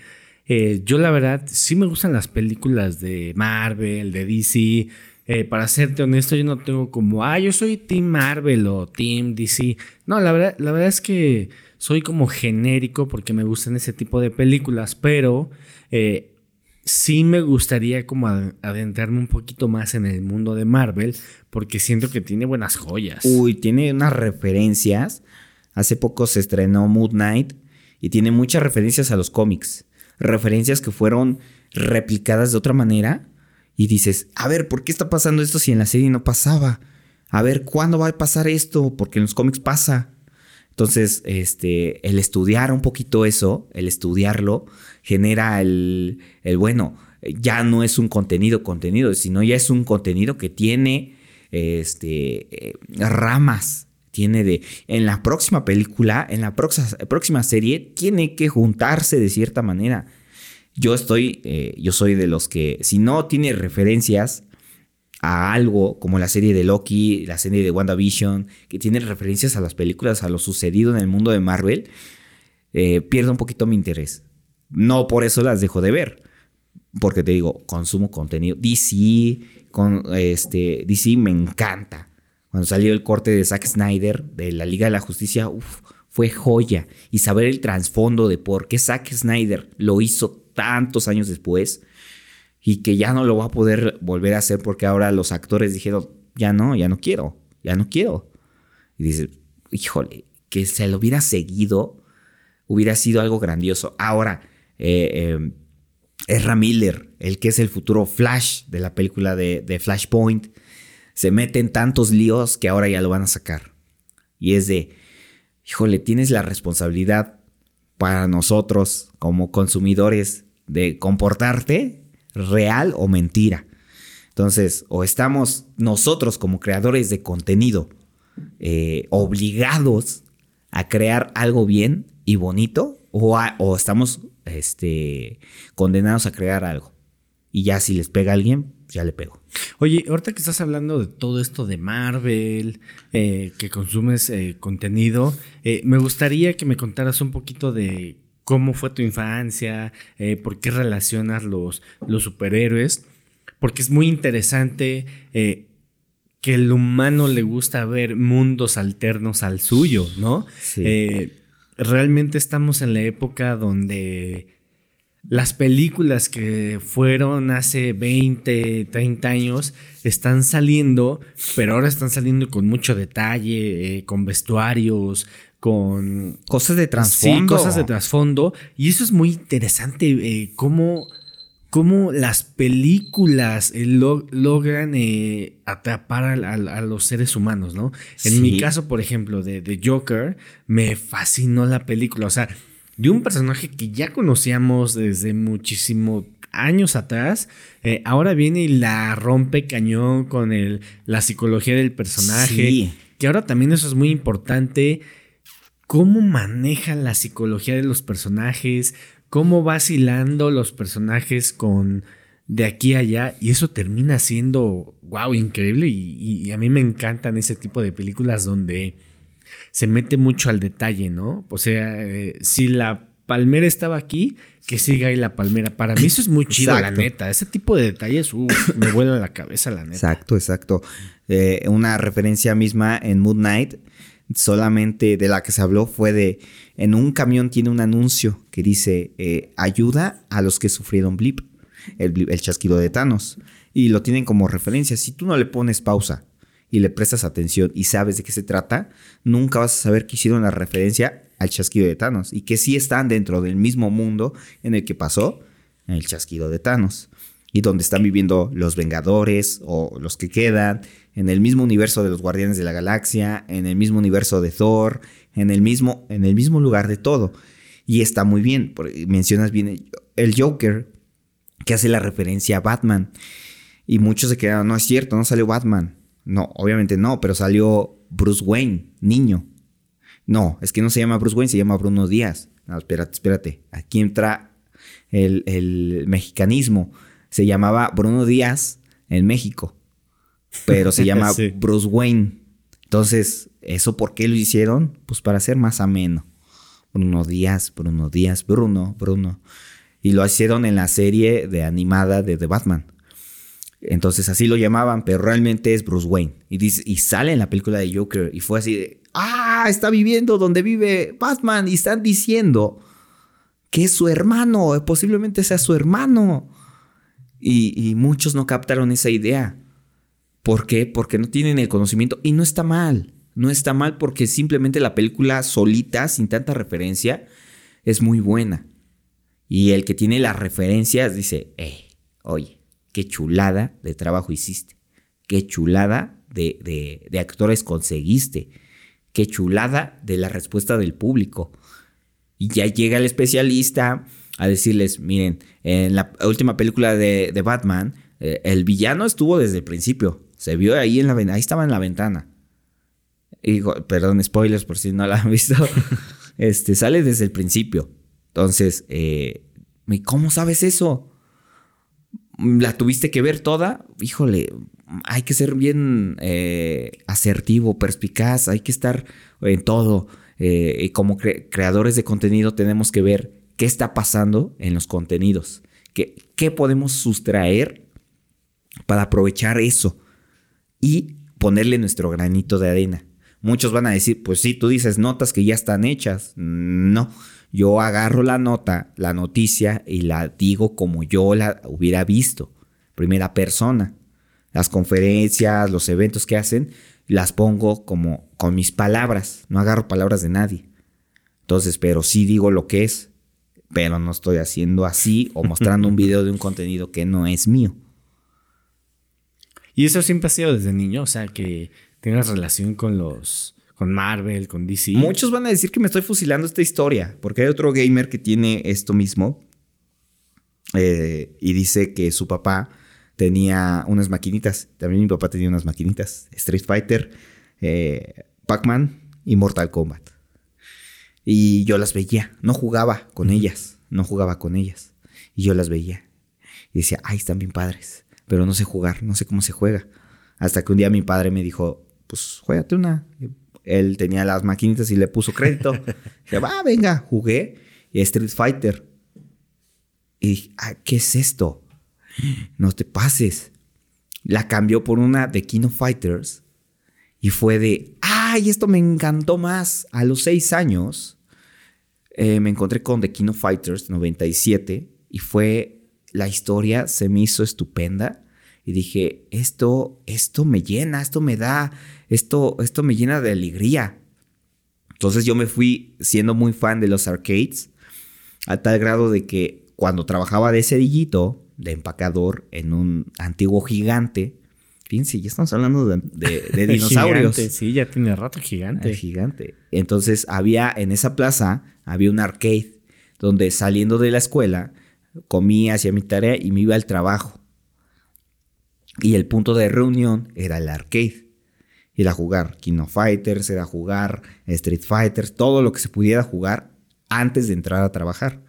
Eh, yo la verdad sí me gustan las películas de Marvel, de DC. Eh, para serte honesto, yo no tengo como, ah, yo soy Team Marvel o Team DC. No, la verdad, la verdad es que soy como genérico porque me gustan ese tipo de películas, pero eh, sí me gustaría como ad- adentrarme un poquito más en el mundo de Marvel porque siento que tiene buenas joyas. Uy, tiene unas referencias. Hace poco se estrenó Moon Knight y tiene muchas referencias a los cómics. Referencias que fueron replicadas de otra manera. Y dices, a ver, ¿por qué está pasando esto si en la serie no pasaba? A ver, ¿cuándo va a pasar esto? Porque en los cómics pasa. Entonces, este, el estudiar un poquito eso, el estudiarlo, genera el, el bueno, ya no es un contenido contenido, sino ya es un contenido que tiene este, eh, ramas. Tiene de. En la próxima película, en la próxima, próxima serie, tiene que juntarse de cierta manera. Yo estoy. eh, yo soy de los que. Si no tiene referencias a algo, como la serie de Loki, la serie de WandaVision, que tiene referencias a las películas, a lo sucedido en el mundo de Marvel, eh, pierdo un poquito mi interés. No por eso las dejo de ver. Porque te digo, consumo contenido. DC, con, este, DC me encanta. Cuando salió el corte de Zack Snyder de la Liga de la Justicia, uf, fue joya. Y saber el trasfondo de por qué Zack Snyder lo hizo tantos años después y que ya no lo va a poder volver a hacer porque ahora los actores dijeron, ya no, ya no quiero, ya no quiero. Y dices, híjole, que se lo hubiera seguido, hubiera sido algo grandioso. Ahora, eh, eh, Miller, el que es el futuro Flash de la película de, de Flashpoint, se mete en tantos líos que ahora ya lo van a sacar. Y es de, híjole, tienes la responsabilidad para nosotros como consumidores de comportarte real o mentira. Entonces, o estamos nosotros como creadores de contenido eh, obligados a crear algo bien y bonito, o, o estamos este, condenados a crear algo. Y ya si les pega a alguien, ya le pego. Oye, ahorita que estás hablando de todo esto de Marvel, eh, que consumes eh, contenido, me gustaría que me contaras un poquito de cómo fue tu infancia, eh, por qué relacionas los, los superhéroes, porque es muy interesante eh, que el humano le gusta ver mundos alternos al suyo, ¿no? Sí. Eh, realmente estamos en la época donde las películas que fueron hace 20, 30 años están saliendo, pero ahora están saliendo con mucho detalle, eh, con vestuarios, con Cosas de trasfondo. Sí, cosas de trasfondo. Y eso es muy interesante, eh, cómo, cómo las películas eh, lo- logran eh, atrapar a, los seres humanos, ¿no? En Sí. mi caso, por ejemplo, de, de Joker, me fascinó la película. O sea, de un personaje que ya conocíamos desde muchísimo años atrás, eh, ahora viene y la rompe cañón con el, la psicología del personaje. Sí. Que ahora también eso es muy importante cómo manejan la psicología de los personajes, cómo vacilando los personajes con de aquí a allá y eso termina siendo wow increíble y, y- y a mí me encantan ese tipo de películas donde se mete mucho al detalle, ¿no? O sea, eh, si la palmera estaba aquí, que siga ahí la palmera. Para mí eso es muy chido, Exacto. la neta. Ese tipo de detalles, uf, me vuela la cabeza, la neta. Exacto, exacto. Eh, una referencia misma en Moon Knight, solamente de la que se habló fue de, en un camión tiene un anuncio que dice, eh, ayuda a los que sufrieron blip, el, blip- el chasquido de Thanos. Y lo tienen como referencia. Si tú no le pones pausa y le prestas atención y sabes de qué se trata, nunca vas a saber que hicieron la referencia al chasquido de Thanos y que sí están dentro del mismo mundo en el que pasó el chasquido de Thanos y donde están viviendo los Vengadores o los que quedan, en el mismo universo de los Guardianes de la Galaxia, en el mismo universo de Thor, en el mismo, en el mismo lugar de todo. Y está muy bien, mencionas bien el Joker, que hace la referencia a Batman. Y muchos se quedaron, no es cierto, no salió Batman. No, obviamente no, pero salió Bruce Wayne, niño. No, es que no se llama Bruce Wayne, se llama Bruno Díaz. No, espérate, espérate. Aquí entra el, el mexicanismo. Se llamaba Bruno Díaz en México, pero se llama [LAUGHS] Sí. Bruce Wayne. Entonces, ¿eso por qué lo hicieron? Pues para ser más ameno. Bruno Díaz, Bruno Díaz, Bruno, Bruno. Y lo hicieron en la serie de animada de The Batman. Entonces así lo llamaban, pero realmente es Bruce Wayne. Y, dice, y sale en la película de Joker y fue así de, ah, está viviendo donde vive Batman y están diciendo que es su hermano, posiblemente sea su hermano. Y, muchos no captaron esa idea. ¿Por qué? Porque no tienen el conocimiento y no está mal. No está mal porque simplemente la película solita, sin tanta referencia, es muy buena. Y el que tiene las referencias dice, eh, oye, qué chulada de trabajo hiciste. Qué chulada de- de actores conseguiste. Qué chulada de la respuesta del público. Y ya llega el especialista a decirles, miren, en la última película de, de Batman, eh, el villano estuvo desde el principio. Se vio ahí en la ven- ahí estaba en la ventana. Y perdón, spoilers por si no la han visto. [LAUGHS] este, sale desde el principio. Entonces, eh, ¿y ¿cómo sabes eso? ¿La tuviste que ver toda? Híjole, hay que ser bien eh, asertivo, perspicaz, hay que estar en todo. Eh, y como cre- creadores de contenido tenemos que ver qué está pasando en los contenidos, qué, qué podemos sustraer para aprovechar eso y ponerle nuestro granito de arena. Muchos van a decir, pues sí, tú dices notas que ya están hechas. No, yo agarro la nota, la noticia y la digo como yo la hubiera visto. Primera persona. Las conferencias, los eventos que hacen, las pongo como con mis palabras. No agarro palabras de nadie. Entonces, pero sí digo lo que es. Pero no estoy haciendo así o mostrando un video de un contenido que no es mío. Y eso siempre ha sido desde niño, o sea, que tengas relación con los. con Marvel, con DC. Muchos van a decir que me estoy fusilando esta historia, porque hay otro gamer que tiene esto mismo eh, y dice que su papá tenía unas maquinitas. También mi papá tenía unas maquinitas. Street Fighter, eh, Pac-Man y Mortal Kombat. Y yo las veía. No jugaba con ellas. No jugaba con ellas. Y yo las veía. Y decía, ay, están bien padres. Pero no sé jugar, no sé cómo se juega. Hasta que un día mi padre me dijo, pues juégate una. Él tenía las maquinitas y le puso crédito. [LAUGHS] Dije, va, venga, jugué. Y Street Fighter. Y dije, ah, ¿qué es esto? No te pases. La cambió por una de Kino Fighters. Y fue de, ay, esto me encantó más. A los seis años eh, me encontré con The Kino Fighters 97 y fue, la historia se me hizo estupenda. Y dije, esto, esto me llena, esto me da, esto, esto me llena de alegría. Entonces yo me fui siendo muy fan de los arcades, a tal grado de que cuando trabajaba de cerillito, de empacador, en un antiguo gigante, fíjense, ya estamos hablando de, de- de [LAUGHS] dinosaurios. Gigante, sí, ya tiene rato gigante. gigante. Entonces había en esa plaza, había un arcade, donde saliendo de la escuela, comía, hacía mi tarea y me iba al trabajo. Y el punto de reunión era el arcade. Ir a jugar Kino Fighters, era jugar Street Fighters, todo lo que se pudiera jugar antes de entrar a trabajar.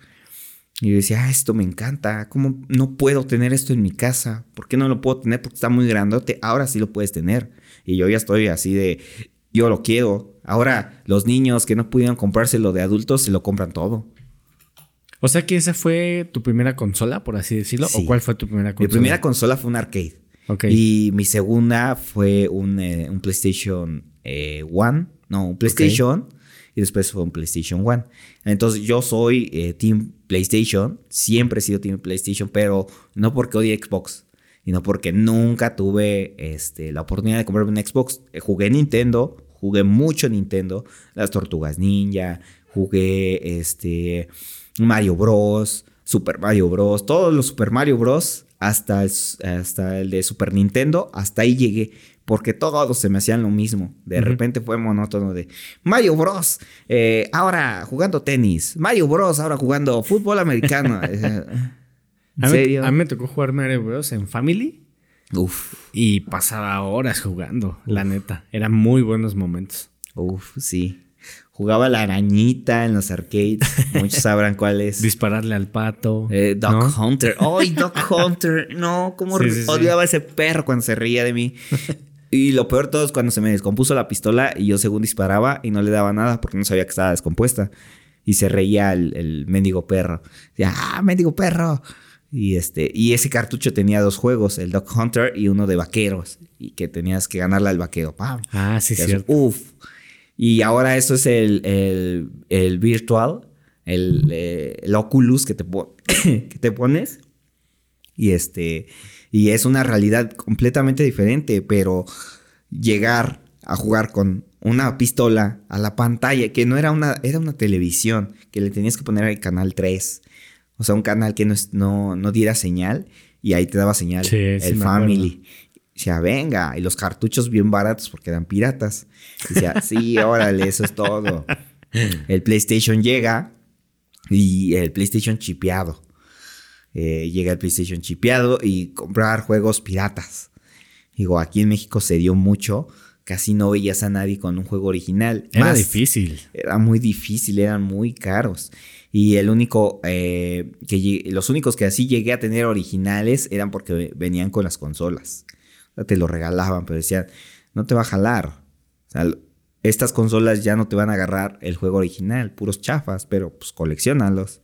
Y yo decía, ah, esto me encanta, ¿cómo no puedo tener esto en mi casa? ¿Por qué no lo puedo tener? Porque está muy grandote, ahora sí lo puedes tener. Y yo ya estoy así de, yo lo quiero. Ahora los niños que no pudieron comprárselo de adultos se lo compran todo. O sea que esa fue tu primera consola, por así decirlo. Sí. ¿O cuál fue tu primera Mi consola? primera consola fue un arcade. Ok. Y mi segunda fue un, eh, un PlayStation eh, One. No, un PlayStation. Y después fue un PlayStation One. Entonces yo soy eh, Team PlayStation. Siempre he sido Team PlayStation. Pero no porque odie Xbox. Sino porque nunca tuve este, la oportunidad de comprarme un Xbox. Eh, jugué Nintendo. Jugué mucho Nintendo. Las Tortugas Ninja. Jugué este, Mario Bros. Super Mario Bros. Todos los Super Mario Bros. Hasta el, hasta el de Super Nintendo. Hasta ahí llegué. Porque todos se me hacían lo mismo. De repente fue monótono de Mario Bros. eh, ahora jugando tenis. Mario Bros. Ahora jugando fútbol americano. [LAUGHS] ¿En A mí, serio? a mí me tocó jugar Mario Bros. en Family Uf, y pasaba horas jugando, la neta. Eran muy buenos momentos. uf, sí. Jugaba la arañita en los arcades. [LAUGHS] Muchos sabrán cuál es. Dispararle al pato. Eh, Doc ¿no? Hunter. ¡Ay, Doc [LAUGHS] Hunter! No, cómo Sí, sí, sí. odiaba a ese perro cuando se reía de mí. Y lo peor de todo es cuando se me descompuso la pistola y yo según disparaba y no le daba nada porque no sabía que estaba descompuesta. Y se reía el, el mendigo perro. Decía, ¡ah, mendigo perro! Y, este, y ese cartucho tenía dos juegos, el Doc Hunter y uno de vaqueros. Y que tenías que ganarle al vaquero. ¡Pam! Ah, sí, cierto. Uf. Y ahora eso es el, el, el virtual, el, eh, el Oculus que te, [COUGHS] que te pones. Y este. Y es una realidad completamente diferente. Pero llegar a jugar con una pistola a la pantalla, que no era una, era una televisión, que le tenías que poner al canal 3. O sea, un canal que no, es- no, no diera señal. Y ahí te daba señal. Sí, el Family. Decía, venga, y los cartuchos bien baratos porque eran piratas. Decía, [LAUGHS] sí, órale, eso es todo. El PlayStation llega y el PlayStation chipeado. Eh, llega el PlayStation chipeado y comprar juegos piratas. Digo, aquí en México se dio mucho. Casi no veías a nadie con un juego original. Era Más- difícil. era muy difícil, eran muy caros. Y el único eh, que los únicos que así llegué a tener originales eran porque venían con las consolas. O sea, te lo regalaban, pero decían, no te va a jalar. O sea, estas consolas ya no te van a agarrar el juego original, puros chafas, pero pues coleccionalos.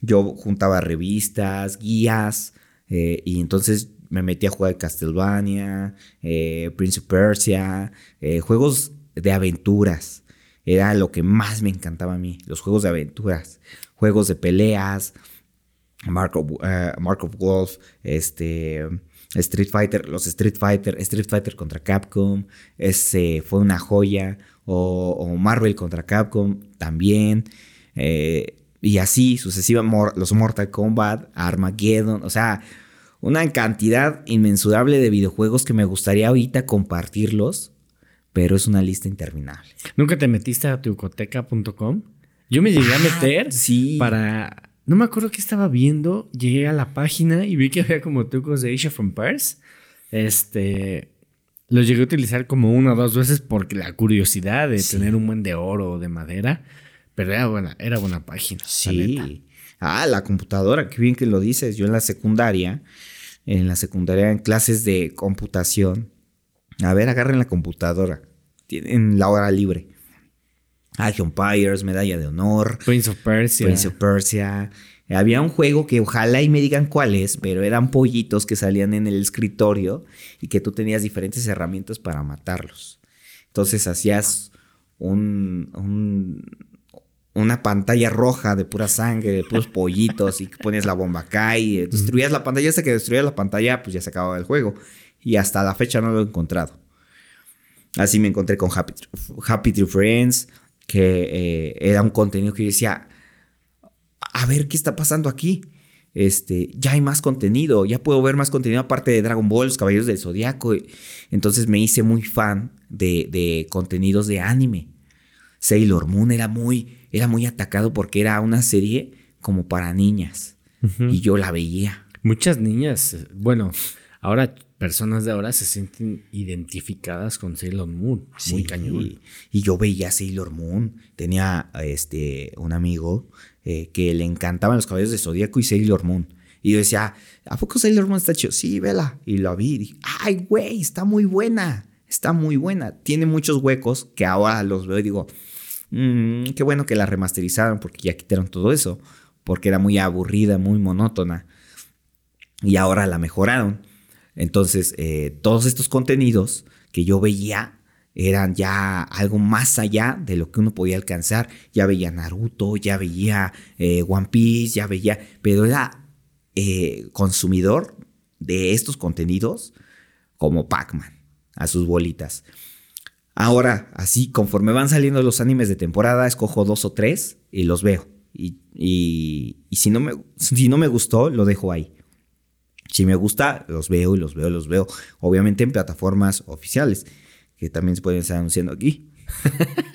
Yo juntaba revistas, guías, eh, y entonces me metí a jugar Castlevania, eh, Prince of Persia, eh, juegos de aventuras. Era lo que más me encantaba a mí, los juegos de aventuras, juegos de peleas, eh, Mark of Wolf, este, Street Fighter, los Street Fighter, Street Fighter contra Capcom, ese fue una joya, o, o Marvel contra Capcom también, eh, y así sucesiva, mor- los Mortal Kombat, Armageddon, o sea, una cantidad inmensurable de videojuegos que me gustaría ahorita compartirlos, pero es una lista interminable. ¿Nunca te metiste a tucoteca.com? Yo me llegué a meter Ah, sí. para... No me acuerdo qué estaba viendo. Llegué a la página y vi que había como trucos de Age of Empires. Este... Los llegué a utilizar como una o dos veces porque la curiosidad de Sí. tener un buen de oro o de madera. Pero era buena, era buena página. la neta. Sí. Ah, la computadora, qué bien que lo dices. Yo en la secundaria, en la secundaria, en clases de computación. A ver, agarren la computadora. Tienen la hora libre. Age Empires, Medalla de Honor, Prince of Persia. Prince of Persia. Había un juego que ojalá y me digan cuál es, pero eran pollitos que salían en el escritorio y que tú tenías diferentes herramientas para matarlos. Entonces hacías un, un- una pantalla roja de pura sangre, de puros pollitos y ponías la bomba acá y destruías la pantalla. Hasta que destruías la pantalla, pues ya se acababa el juego. Y hasta la fecha no lo he encontrado. Así me encontré con Happy, Happy Tree Friends, que eh, era un contenido que yo decía, a ver qué está pasando aquí. Este, ya hay más contenido, ya puedo ver más contenido aparte de Dragon Ball, los Caballeros del Zodiaco. Entonces me hice muy fan de, de contenidos de anime. Sailor Moon era muy, era muy atacado porque era una serie como para niñas. Y yo la veía. Muchas niñas, eh, bueno, ahora personas de ahora se sienten identificadas con Sailor Moon. Muy Sí, cañón. Y yo veía Sailor Moon. Tenía este, un amigo eh, que le encantaban los caballeros de Zodíaco y Sailor Moon. Y yo decía, ¿a poco Sailor Moon está chido? Sí, vela. Y lo vi y dije, ¡ay, güey! Está muy buena. Está muy buena. Tiene muchos huecos que ahora los veo y digo, "Mm, qué bueno que la remasterizaron porque ya quitaron todo eso. Porque era muy aburrida, muy monótona. Y ahora la mejoraron. Entonces, eh, todos estos contenidos que yo veía eran ya algo más allá de lo que uno podía alcanzar. Ya veía Naruto, ya veía eh, One Piece, ya veía, pero era eh, consumidor de estos contenidos como Pac-Man, a sus bolitas. Ahora, así, conforme van saliendo los animes de temporada, escojo dos o tres y los veo. Y, y- y si, no me, si no me gustó, lo dejo ahí. Si me gusta, los veo y los veo, los veo. Obviamente en plataformas oficiales, que también se pueden estar anunciando aquí. [LAUGHS]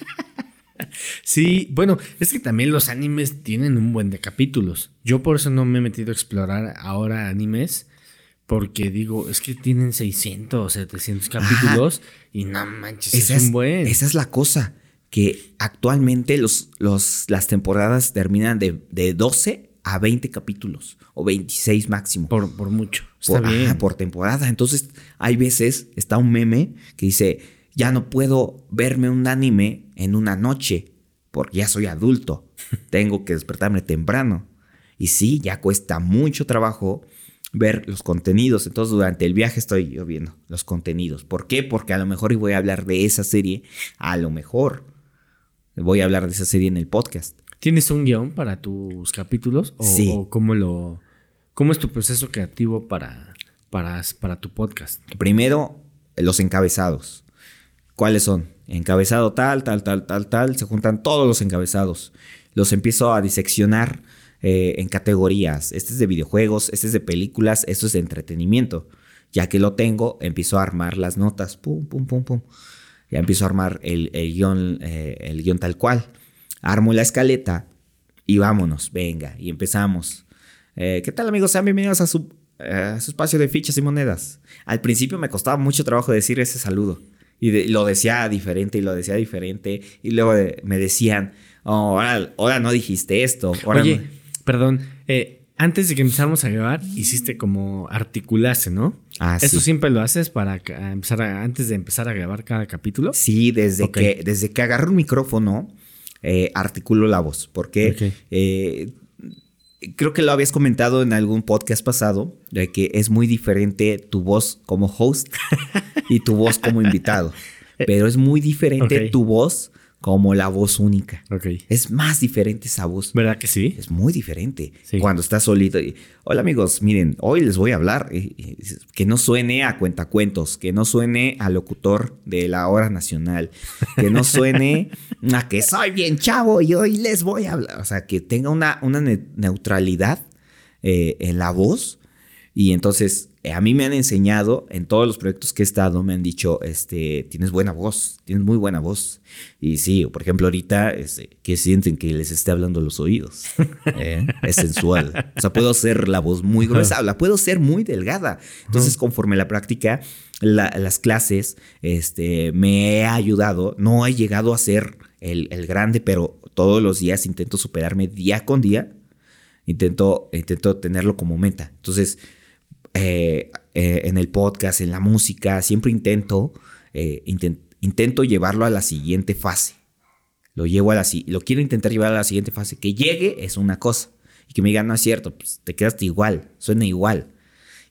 Sí, bueno, es que también los animes tienen un buen de capítulos. Yo por eso no me he metido a explorar ahora animes, porque digo, es que tienen 600 o 700 capítulos y no manches, Esa es un buen. esa es la cosa. que actualmente los, los, las temporadas terminan de, de 12 a 20 capítulos o 26 máximo. Por, por mucho. Está por, bien. ajá, por temporada. Entonces, hay veces, está un meme que dice, ya no puedo verme un anime en una noche porque ya soy adulto. [LAUGHS] Tengo que despertarme temprano. Y sí, ya cuesta mucho trabajo ver los contenidos. Entonces, durante el viaje estoy yo viendo los contenidos. ¿Por qué? Porque a lo mejor y voy a hablar de esa serie. A lo mejor voy a hablar de esa serie en el podcast. ¿Tienes un guion para tus capítulos? ¿O, Sí. o cómo lo. ¿Cómo es tu proceso creativo para, para, para tu podcast? Primero, los encabezados. ¿Cuáles son? Encabezado tal, tal, tal, tal, tal. Se juntan todos los encabezados. Los empiezo a diseccionar eh, en categorías. Este es de videojuegos, este es de películas, esto es de entretenimiento. Ya que lo tengo, empiezo a armar las notas. Pum, pum, pum, pum. Ya empiezo a armar el, el guion, eh, el guion tal cual. Armo la escaleta y vámonos, venga, y empezamos. Eh, ¿Qué tal amigos? Sean bienvenidos a su, a su espacio de fichas y monedas. Al principio me costaba mucho trabajo decir ese saludo. Y de- lo decía diferente y lo decía diferente. Y luego de- me decían, oh, ahora, ahora no dijiste esto. ahora Oye, no". Perdón. eh, antes de que empezáramos a grabar, hiciste como articularse, ¿no? Ah, ¿Eso sí. siempre lo haces para empezar a- antes de empezar a grabar cada capítulo? Sí, desde, que, desde que agarro un micrófono, eh, articulo la voz. Porque eh, creo que lo habías comentado en algún podcast pasado, de que es muy diferente tu voz como host [LAUGHS] y tu voz como invitado. Pero es muy diferente tu voz como la voz única. Es más diferente esa voz. ¿Verdad que sí? Es muy diferente. Sí. Cuando estás solito. y, Hola amigos, miren, hoy les voy a hablar. eh, eh, Que no suene a cuentacuentos, que no suene a locutor de la hora nacional, que no suene a que soy bien chavo y hoy les voy a hablar. O sea, que tenga una, una ne- neutralidad eh, en la voz. Y entonces, eh, a mí me han enseñado, en todos los proyectos que he estado, me han dicho, este, tienes buena voz, tienes muy buena voz. Y sí, por ejemplo, ahorita, este, que sienten que les esté hablando los oídos. [LAUGHS] ¿eh? [LAUGHS] Es sensual. O sea, puedo hacer la voz muy gruesa, la puedo ser muy delgada. Entonces, conforme la práctica, la- las clases, este, me he ayudado. No he llegado a ser el, el grande, pero todos los días intento superarme día con día intento, intento tenerlo como meta. Entonces, eh, eh, en el podcast, en la música, siempre intento, eh, inten- intento llevarlo a la siguiente fase. Lo llevo a la lo quiero intentar llevar a la siguiente fase. Que llegue es una cosa. Y que me digan, no es cierto, pues te quedaste igual, suena igual.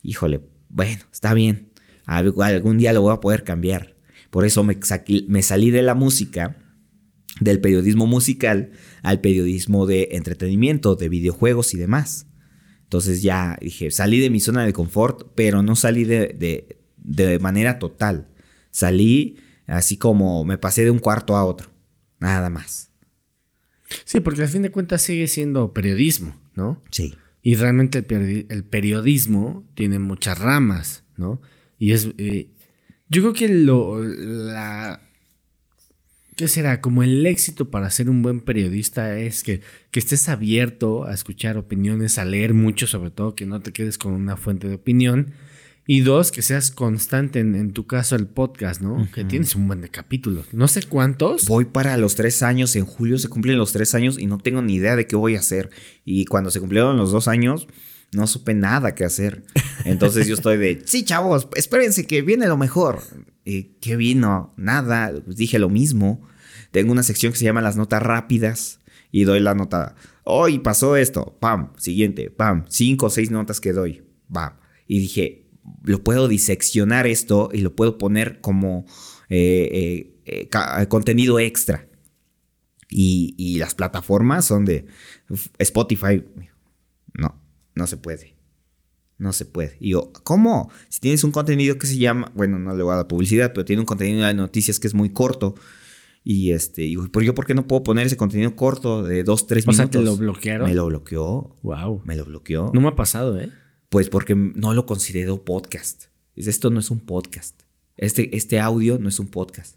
Híjole, bueno, está bien. Alg- Algún día lo voy a poder cambiar. Por eso me salí de la música del periodismo musical al periodismo de entretenimiento, de videojuegos y demás. Entonces ya dije, salí de mi zona de confort, pero no salí de, de- de manera total. Salí así como me pasé de un cuarto a otro. Nada más. Sí, porque al fin de cuentas sigue siendo periodismo, ¿no? Sí. Y realmente el, el periodismo tiene muchas ramas, ¿no? Y es. eh, yo creo que lo. La. ¿Qué será? Como el éxito para ser un buen periodista es que, que estés abierto a escuchar opiniones, a leer mucho, sobre todo que no te quedes con una fuente de opinión. Y dos, que seas constante en, en tu caso el podcast, ¿no? Que tienes un buen de capítulos. No sé cuántos. Voy para los tres años, en julio se cumplen los tres años y no tengo ni idea de qué voy a hacer. Y cuando se cumplieron los dos años, no supe nada qué hacer. Entonces yo estoy de, [LAUGHS] sí, chavos, espérense que viene lo mejor. ¿Y qué vino? Nada, pues dije lo mismo. Tengo una sección que se llama las notas rápidas y doy la nota, hoy pasó esto, pam, siguiente, pam, cinco o seis notas que doy, pam. Y dije, lo puedo diseccionar esto y lo puedo poner como eh, eh, eh, contenido extra. Y, y las plataformas son de Spotify. No, se puede. No se puede. Y yo, ¿cómo? Si tienes un contenido que se llama, bueno, no le voy a dar publicidad, pero tiene un contenido de noticias que es muy corto. Y este, digo, ¿por yo por qué no puedo poner ese contenido corto de dos, tres O sea, minutos? ¿te lo bloquearon? Me lo bloqueó. Wow. Me lo bloqueó. No me ha pasado, ¿eh? Pues porque no lo considero podcast. Esto no es un podcast. Este, este audio no es un podcast.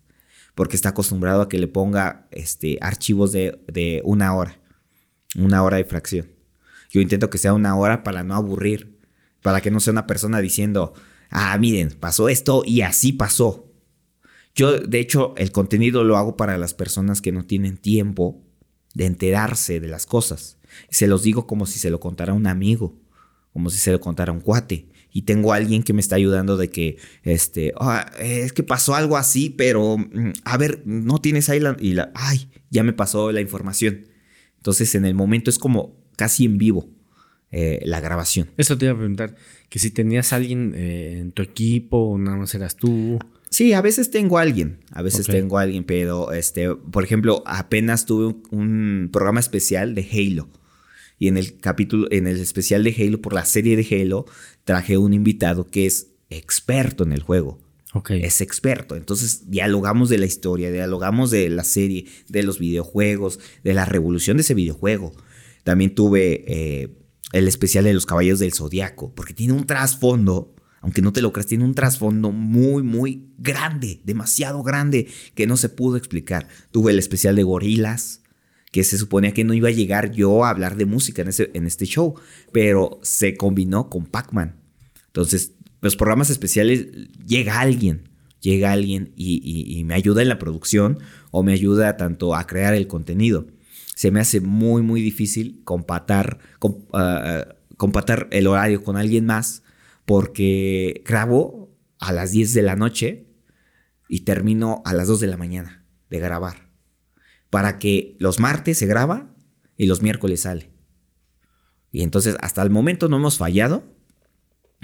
Porque está acostumbrado a que le ponga este, archivos de, de una hora. Una hora de fracción. Yo intento que sea una hora para no aburrir. Para que no sea una persona diciendo, ah, miren, pasó esto y así pasó. Yo, de hecho, el contenido lo hago para las personas que no tienen tiempo de enterarse de las cosas. Se los digo como si se lo contara un amigo, como si se lo contara un cuate. Y tengo a alguien que me está ayudando de que, este, "Ah, es que pasó algo así, pero, mm, a ver, no tienes ahí la, y la, ay, ya me pasó la información. Entonces, en el momento es como casi en vivo eh, la grabación. Eso te iba a preguntar, que si tenías alguien eh, en tu equipo o nada más eras tú. Sí, a veces tengo a alguien, a veces tengo a alguien, pero este, por ejemplo, apenas tuve un, un programa especial de Halo. Y en el capítulo, en el especial de Halo, por la serie de Halo, traje un invitado que es experto en el juego. Es experto. Entonces, dialogamos de la historia, dialogamos de la serie, de los videojuegos, de la revolución de ese videojuego. También tuve eh, el especial de los Caballeros del Zodiaco, porque tiene un trasfondo, aunque no te lo creas, tiene un trasfondo muy, muy grande, demasiado grande, que no se pudo explicar. Tuve el especial de Gorilas, que se suponía que no iba a llegar yo a hablar de música en, ese, en este show, pero se combinó con Pac-Man. Entonces, los programas especiales llega alguien, llega alguien y me ayuda en la producción o me ayuda tanto a crear el contenido. Se me hace muy, muy difícil compatar, com- ah, compatar el horario con alguien más porque grabo a las 10 de la noche y termino a las 2 de la mañana de grabar. Para que los martes se graba y los miércoles sale. Y entonces hasta el momento no hemos fallado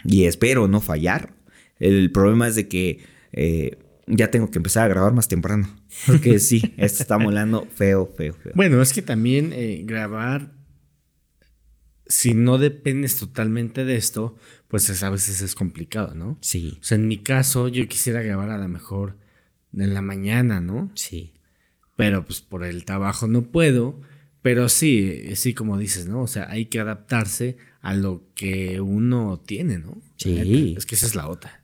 y espero no fallar. El problema es de que eh, ya tengo que empezar a grabar más temprano. Porque [LAUGHS] sí, esto está molando feo, feo, feo. Bueno, es que también eh, grabar, si no dependes totalmente de esto, pues es- a veces es complicado, ¿no? Sí, O sea, en mi caso, yo quisiera grabar a lo mejor en la mañana, ¿no? sí. Pero pues por el trabajo no puedo. Pero sí, sí, como dices, ¿no? O sea, hay que adaptarse a lo que uno tiene, ¿no? Sí. Es que esa es la otra.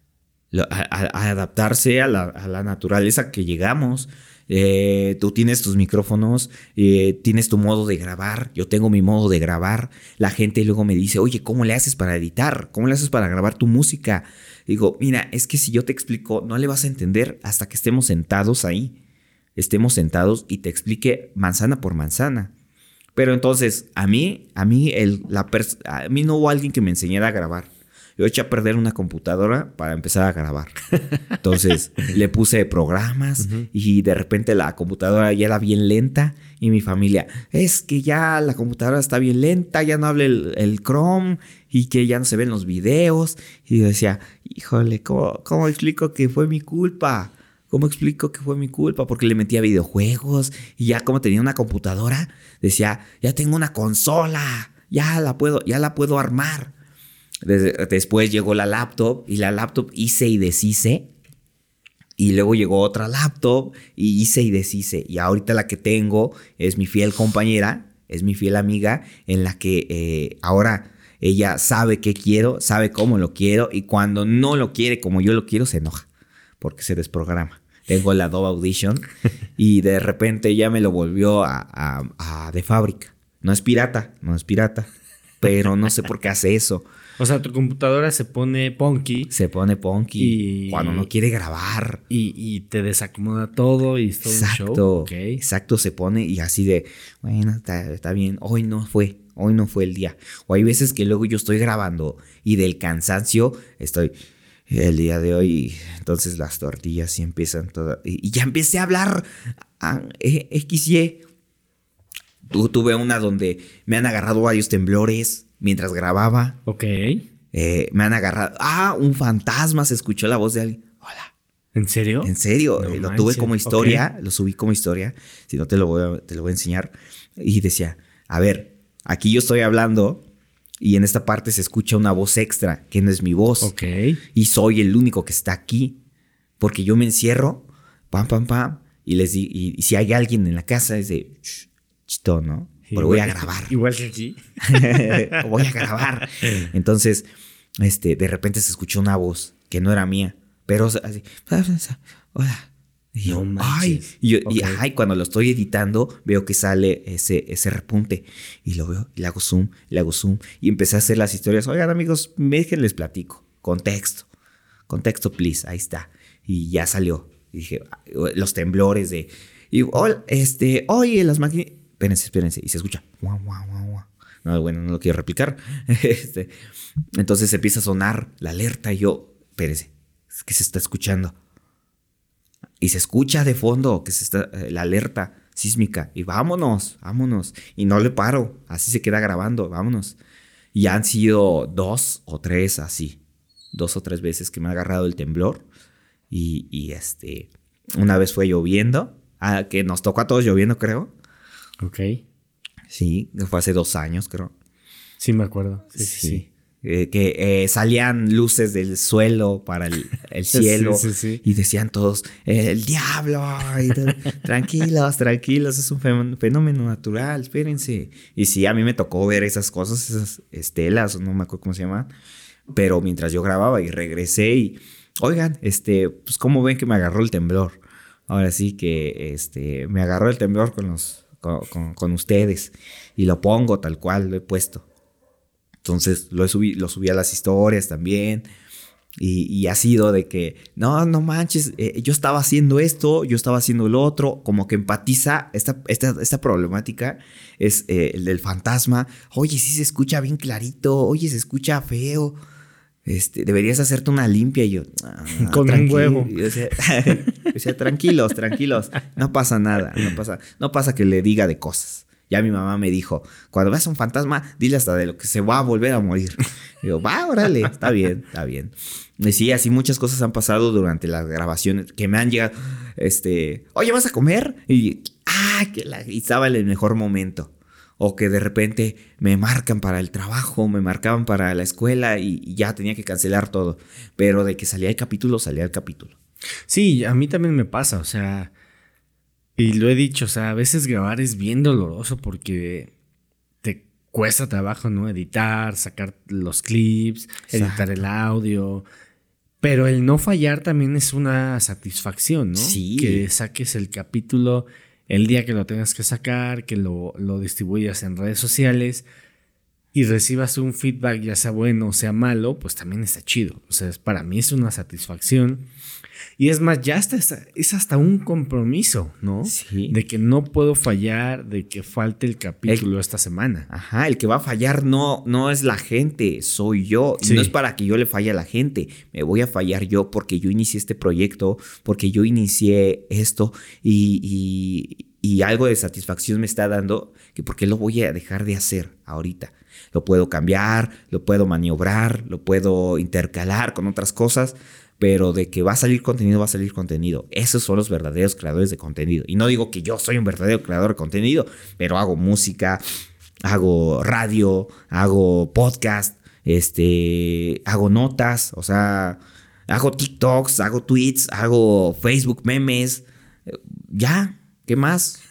A, adaptarse a la, naturaleza que llegamos. Eh, tú tienes tus micrófonos, eh, tienes tu modo de grabar, yo tengo mi modo de grabar. La gente luego me dice, oye, ¿cómo le haces para editar? ¿Cómo le haces para grabar tu música? Digo, mira, es que si yo te explico, no le vas a entender hasta que estemos sentados ahí. Estemos sentados y te explique manzana por manzana. Pero entonces, a mí, a mí, a mí no hubo alguien que me enseñara a grabar. Yo eché a perder una computadora para empezar a grabar. Entonces, [LAUGHS] le puse programas y de repente la computadora ya era bien lenta y mi familia, es que ya la computadora está bien lenta, ya no habla el, el Chrome y que ya no se ven los videos. Y yo decía, híjole, ¿cómo, cómo explico que fue mi culpa? ¿Cómo explico que fue mi culpa? Porque le metía videojuegos y ya como tenía una computadora, decía, ya tengo una consola, ya la puedo, ya la puedo armar. Des- después llegó la laptop y la laptop hice y deshice. Y luego llegó otra laptop y hice y deshice. Y ahorita la que tengo es mi fiel compañera, es mi fiel amiga, en la que eh, ahora ella sabe qué quiero, sabe cómo lo quiero y cuando no lo quiere como yo lo quiero se enoja porque se desprograma. Tengo la Adobe Audition y de repente ya me lo volvió a, a- a de fábrica. No es pirata, no es pirata, pero no sé por qué hace eso. O sea, tu computadora se pone punky Se pone punky Y- cuando no quiere grabar. y, y te desacomoda todo y todo un Exacto, show. Exacto, se pone y así de, bueno, está, está bien, hoy no fue, hoy no fue el día. O hay veces que luego yo estoy grabando y del cansancio estoy, el día de hoy, entonces las tortillas sí empiezan todas, y, y ya empecé a hablar a, eh, XY. Tu- Tuve una donde me han agarrado varios temblores mientras grababa. Ok. Eh, me han agarrado. Ah, un fantasma, se escuchó la voz de alguien. Hola. ¿En serio? En serio, No eh, lo tuve como historia, lo subí como historia, si no te lo, voy a, te lo voy a enseñar. Y decía, a ver, aquí yo estoy hablando y en esta parte se escucha una voz extra, que no es mi voz. Ok. Y soy el único que está aquí, porque yo me encierro, pam, pam, pam, y les di, y, y si hay alguien en la casa es de, "Shh, chito, ¿no? Pero [LAUGHS] [LAUGHS] voy a grabar. Igual que aquí. voy a grabar. Entonces, este, de repente se escuchó una voz que no era mía, pero así, hola. Y yo, No ay, y, yo- y, ay, cuando lo estoy editando, veo que sale ese, ese repunte. Y lo veo, y le hago zoom, le hago zoom. Y empecé a hacer las historias. Oigan, amigos, déjenles platico. Contexto. Contexto, please. Ahí está. Y ya salió. Y dije, "Ah, los temblores de. Y, "Ol- este, oye, las máquinas. Espérense, espérense. Y se escucha. No, bueno, no lo quiero replicar. [LAUGHS] Este, entonces empieza a sonar la alerta y yo, espérense, es que se está escuchando. Y se escucha de fondo que se está eh, la alerta sísmica. Y vámonos, vámonos. Y no le paro. Así se queda grabando, vámonos. Y han sido dos o tres así. Dos o tres veces que me ha agarrado el temblor. Y, y, este, una vez fue lloviendo. ah, que nos tocó a todos lloviendo, creo. Ok. Sí, fue hace dos años, creo. Sí, me acuerdo. Sí, sí, sí. Eh, que eh, salían luces del suelo para el, el [LAUGHS] Sí, cielo sí, sí. y decían todos el diablo y todo, tranquilos tranquilos es un fenómeno- fenómeno natural espérense y sí a mí me tocó ver esas cosas esas estelas no me acuerdo cómo se llaman pero mientras yo grababa y regresé y oigan este pues cómo ven que me agarró el temblor ahora sí que este me agarró el temblor con los con, con- ustedes. Y lo pongo tal cual lo he puesto. Entonces lo, he subí, lo subí a las historias también. Y, ha sido de que, no, no manches, eh, yo estaba haciendo esto, yo estaba haciendo lo otro, como que empatiza esta, esta, esta problemática, es eh, el del fantasma, oye, sí se escucha bien clarito, oye, se escucha feo, este, deberías hacerte una limpia y yo, "Ah, [LAUGHS] Con un tranqui-". huevo. Y yo decía, yo [LAUGHS] decía, tranquilos, tranquilos, no pasa nada, no pasa, no pasa que le diga de cosas. Ya mi mamá me dijo, cuando veas un fantasma, dile hasta de lo que se va a volver a morir. Y yo, va, órale, está bien, está bien. Y sí, así muchas cosas han pasado durante las grabaciones que me han llegado, este, oye, ¿vas a comer? Y, ah, que la, y estaba en el mejor momento. O que de repente me marcan para el trabajo, me marcaban para la escuela y, y ya tenía que cancelar todo. Pero de que salía el capítulo, salía el capítulo. Sí, a mí también me pasa, o sea, y lo he dicho, o sea, a veces grabar es bien doloroso porque te cuesta trabajo, ¿no? Editar, sacar los clips, editar el audio. Pero el no fallar también es una satisfacción, ¿no? Sí. Que saques el capítulo el día que lo tengas que sacar, que lo, lo distribuyas en redes sociales y recibas un feedback, ya sea bueno o sea malo, pues también está chido. O sea, para mí es una satisfacción. Y es más, ya hasta, es- hasta un compromiso, ¿no? Sí. De que no puedo fallar, de que falte el capítulo esta semana. Ajá, el que va a fallar no, no es la gente, soy yo. Y Sí. no es para que yo le falle a la gente. Me voy a fallar yo porque yo inicié este proyecto, porque yo inicié esto y, y- y algo de satisfacción me está dando que por qué lo voy a dejar de hacer ahorita. Lo puedo cambiar, lo puedo maniobrar, lo puedo intercalar con otras cosas. Pero de que va a salir contenido, va a salir contenido. Esos son los verdaderos creadores de contenido. Y no digo que yo soy un verdadero creador de contenido, pero hago música, hago radio, hago podcast, este, hago notas, o sea, hago TikToks, hago tweets, hago Facebook memes. Ya, ¿qué más?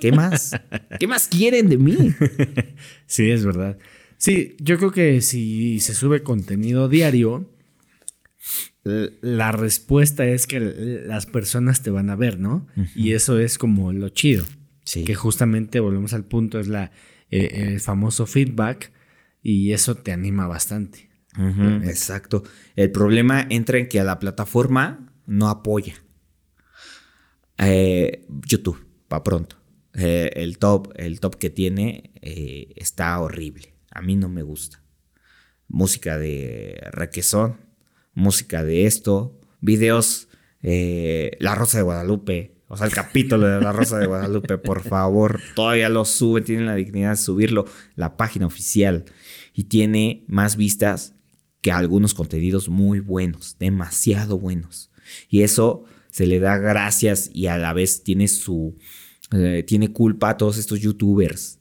¿Qué más? ¿Qué más quieren de mí? [LAUGHS] Sí, es verdad. Sí, yo creo que si se sube contenido diario, la respuesta es que las personas te van a ver, ¿no? Y eso es como lo chido. Sí. Que justamente volvemos al punto, es la, eh, el famoso feedback y eso te anima bastante. Exacto. El problema entra en que a la plataforma no apoya. Eh, YouTube, para pronto. Eh, el top, el top que tiene eh, está horrible. A mí no me gusta. Música de requesón, música de esto, videos, eh, La Rosa de Guadalupe. O sea, el capítulo de La Rosa de Guadalupe, por favor, todavía lo suben, tienen la dignidad de subirlo, la página oficial. Y tiene más vistas que algunos contenidos muy buenos, demasiado buenos. Y eso se le da gracias y a la vez tiene su, eh, tiene culpa a todos estos youtubers,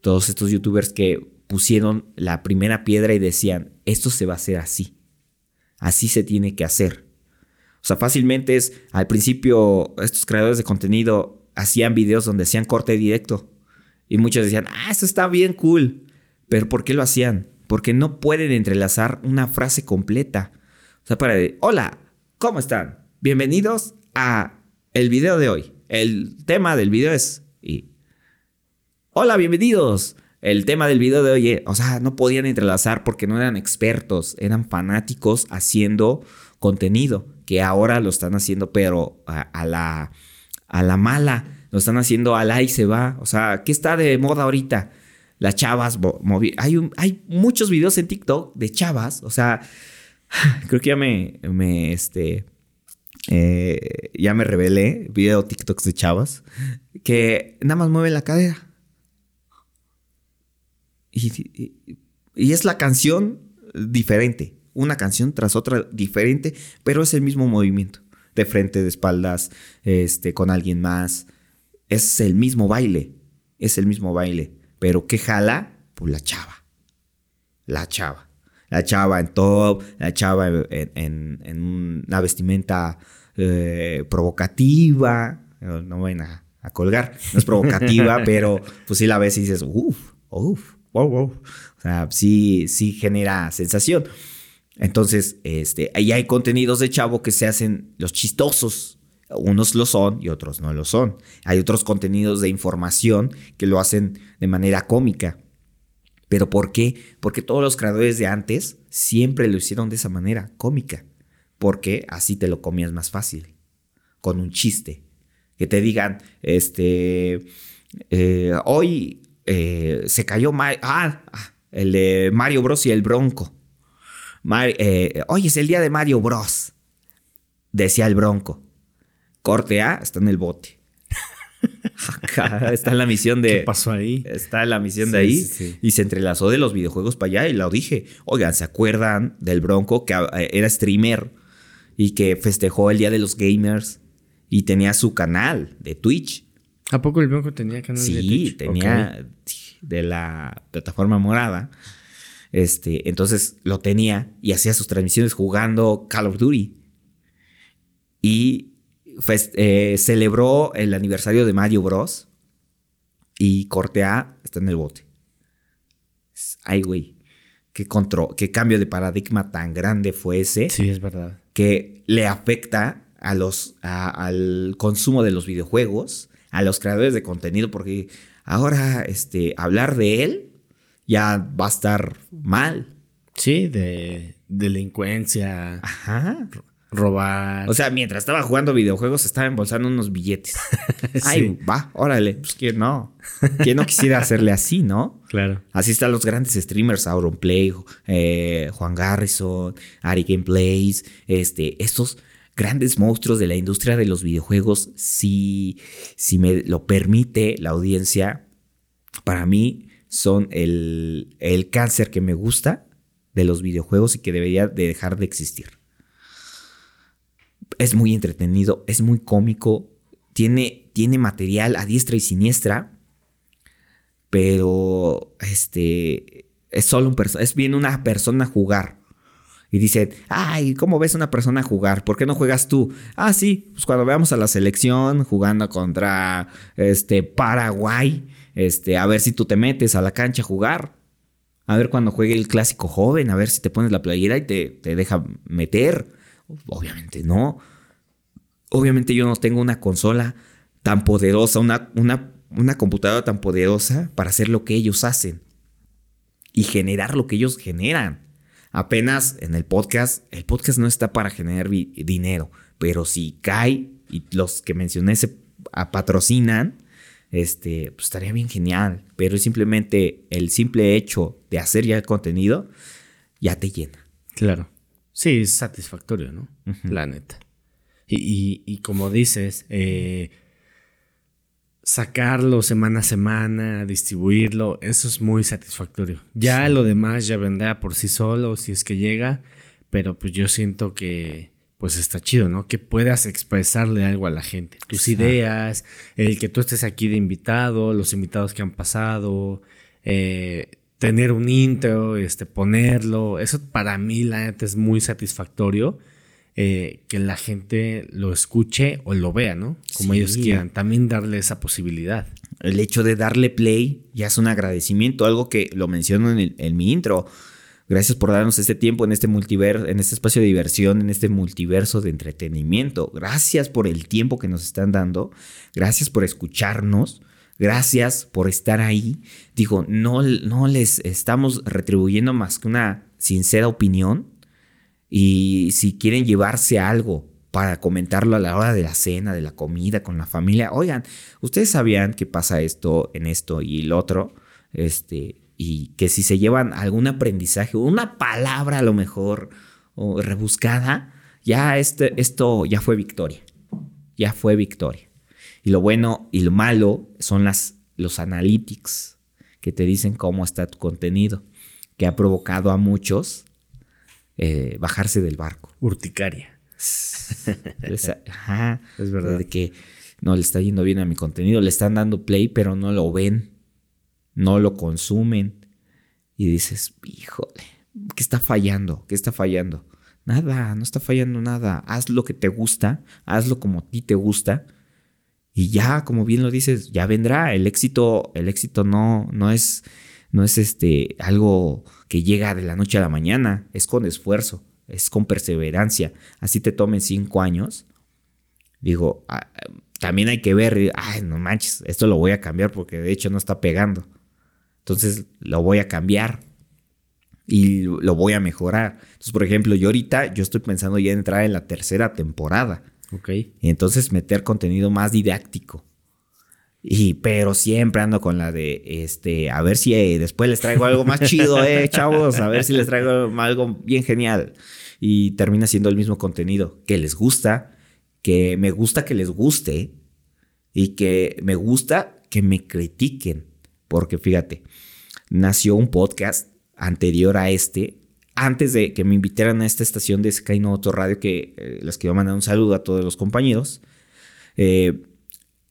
todos estos youtubers que pusieron la primera piedra y decían, esto se va a hacer así, así se tiene que hacer. O sea, fácilmente es, al principio estos creadores de contenido hacían videos donde hacían corte directo y muchos decían, ah, eso está bien cool, pero ¿por qué lo hacían? Porque no pueden entrelazar una frase completa. O sea, para hola, ¿cómo están? Bienvenidos a el video de hoy. El tema del video es y hola, bienvenidos. El tema del video de hoy, o sea, no podían entrelazar porque no eran expertos, eran fanáticos haciendo contenido, que ahora lo están haciendo, pero a, la, a la mala, lo están haciendo a la y se va. O sea, ¿qué está de moda ahorita? Las chavas, hay, un, hay muchos videos en TikTok de chavas, o sea, [SIGHS] creo que ya me, me este, eh, ya me revelé, video TikToks de chavas, que nada más mueven la cadera. Y, es la canción diferente, una canción tras otra diferente, pero es el mismo movimiento, de frente, de espaldas, este, con alguien más. Es el mismo baile, es el mismo baile, pero ¿qué jala? Pues la chava, la chava. La chava en top, la chava en, una vestimenta eh, provocativa, no vayan a, a, colgar, no es provocativa, [LAUGHS] pero pues sí la ves y dices, uff, uff, wow, wow. O sea, sí, sí genera sensación. Entonces, este, ahí hay contenidos de chavo que se hacen los chistosos. Unos lo son y otros no lo son. Hay otros contenidos de información que lo hacen de manera cómica. ¿Pero por qué? Porque todos los creadores de antes siempre lo hicieron de esa manera, cómica. Porque así te lo comías más fácil. Con un chiste. Que te digan, este, eh, hoy eh, se cayó ah, ah, el de Mario Bros y el Bronco. Eh, hoy es el día de Mario Bros. Decía el Bronco. Corte A está en el bote. [LAUGHS] está en la misión de. ¿Qué pasó ahí? Está en la misión de ahí. Y se entrelazó de los videojuegos para allá y lo dije. Oigan, ¿se acuerdan del Bronco que eh, era streamer y que festejó el Día de los Gamers y tenía su canal de Twitch? ¿A poco el Bronco tenía canal de Twitch? Sí, tenía de la plataforma morada. Este, entonces lo tenía y hacía sus transmisiones jugando Call of Duty. Y eh, celebró el aniversario de Mario Bros. Y corte A está en el bote. Ay, güey. Qué, qué cambio de paradigma tan grande fue ese. Sí, es verdad. Que le afecta a los, al consumo de los videojuegos a los creadores de contenido porque ahora este, hablar de él ya va a estar mal. Sí, de delincuencia. Ajá. Robar. O sea, mientras estaba jugando videojuegos, estaba embolsando unos billetes. [LAUGHS] Ay, va, órale. Pues que no. ¿Quién no quisiera hacerle así, no? Claro. Así están los grandes streamers, Auronplay, eh, Juan Garrison, Ari Gameplays, este, estos grandes monstruos de la industria de los videojuegos, si, si me lo permite la audiencia, para mí son el, el cáncer que me gusta de los videojuegos y que debería de dejar de existir. Es muy entretenido, es muy cómico, tiene, tiene material a diestra y siniestra, pero este es solo un es bien una persona jugar y dicen, ay, ¿cómo ves a una persona jugar? ¿Por qué no juegas tú? Ah, sí, pues cuando veamos a la selección jugando contra este Paraguay, este, a ver si tú te metes a la cancha a jugar. A ver cuando juegue el clásico joven, a ver si te pones la playera y te, te deja meter. Obviamente no. Obviamente yo no tengo una consola tan poderosa, una, una, una computadora tan poderosa para hacer lo que ellos hacen y generar lo que ellos generan. Apenas en el podcast, el podcast no está para generar dinero, pero si cae y los que mencioné se patrocinan, este, pues estaría bien genial. Pero simplemente el simple hecho de hacer ya el contenido ya te llena. Claro. Sí, es satisfactorio, ¿no? La neta. Y, y, como dices, eh, sacarlo semana a semana, distribuirlo, eso es muy satisfactorio. Ya lo demás ya vendrá por sí solo si es que llega, pero pues yo siento que pues está chido, ¿no? Que puedas expresarle algo a la gente, tus ideas, el que tú estés aquí de invitado, los invitados que han pasado, eh, tener un intro, este, ponerlo, eso para mí la neta es muy satisfactorio eh, que la gente lo escuche o lo vea, ¿no? Como ellos quieran. También darle esa posibilidad. El hecho de darle play ya es un agradecimiento, algo que lo menciono en, mi intro. Gracias por darnos este tiempo en este multiverso, en este espacio de diversión, en este multiverso de entretenimiento. Gracias por el tiempo que nos están dando. Gracias por escucharnos. Gracias por estar ahí. Digo, no, no les estamos retribuyendo más que una sincera opinión. Y si quieren llevarse algo para comentarlo a la hora de la cena, de la comida, con la familia, oigan, ustedes sabían que pasa esto en esto y el otro, este, y que si se llevan algún aprendizaje, una palabra a lo mejor rebuscada, ya este, esto ya fue victoria, ya fue victoria. Y lo bueno y lo malo son las, los analytics que te dicen cómo está tu contenido, que ha provocado a muchos eh, bajarse del barco. Urticaria. [LAUGHS] [LAUGHS] Ajá, es verdad. De que no le está yendo bien a mi contenido, le están dando play, pero no lo ven, no lo consumen. Y dices, híjole, ¿qué está fallando? ¿Qué está fallando? Nada, no está fallando nada. Haz lo que te gusta, hazlo como a ti te gusta y ya, como bien lo dices, ya vendrá. El éxito, el éxito no, no es, no es este, algo que llega de la noche a la mañana. Es con esfuerzo, es con perseverancia. Así te tomen cinco años. Digo, ah, también hay que ver, ay, no manches, esto lo voy a cambiar porque de hecho no está pegando. Entonces lo voy a cambiar y lo voy a mejorar. Entonces, por ejemplo, yo ahorita, yo estoy pensando ya en entrar en la tercera temporada. Ok. Y entonces meter contenido más didáctico. Y, pero siempre ando con la de, este, a ver si eh, después les traigo algo más chido, eh, chavos, a ver si les traigo algo bien genial. Y termina siendo el mismo contenido que les gusta, que me gusta que les guste y que me gusta que me critiquen. Porque fíjate, nació un podcast anterior a este antes de que me invitaran a esta estación de Sky Auto Radio, que eh, les quiero mandar un saludo a todos los compañeros, eh,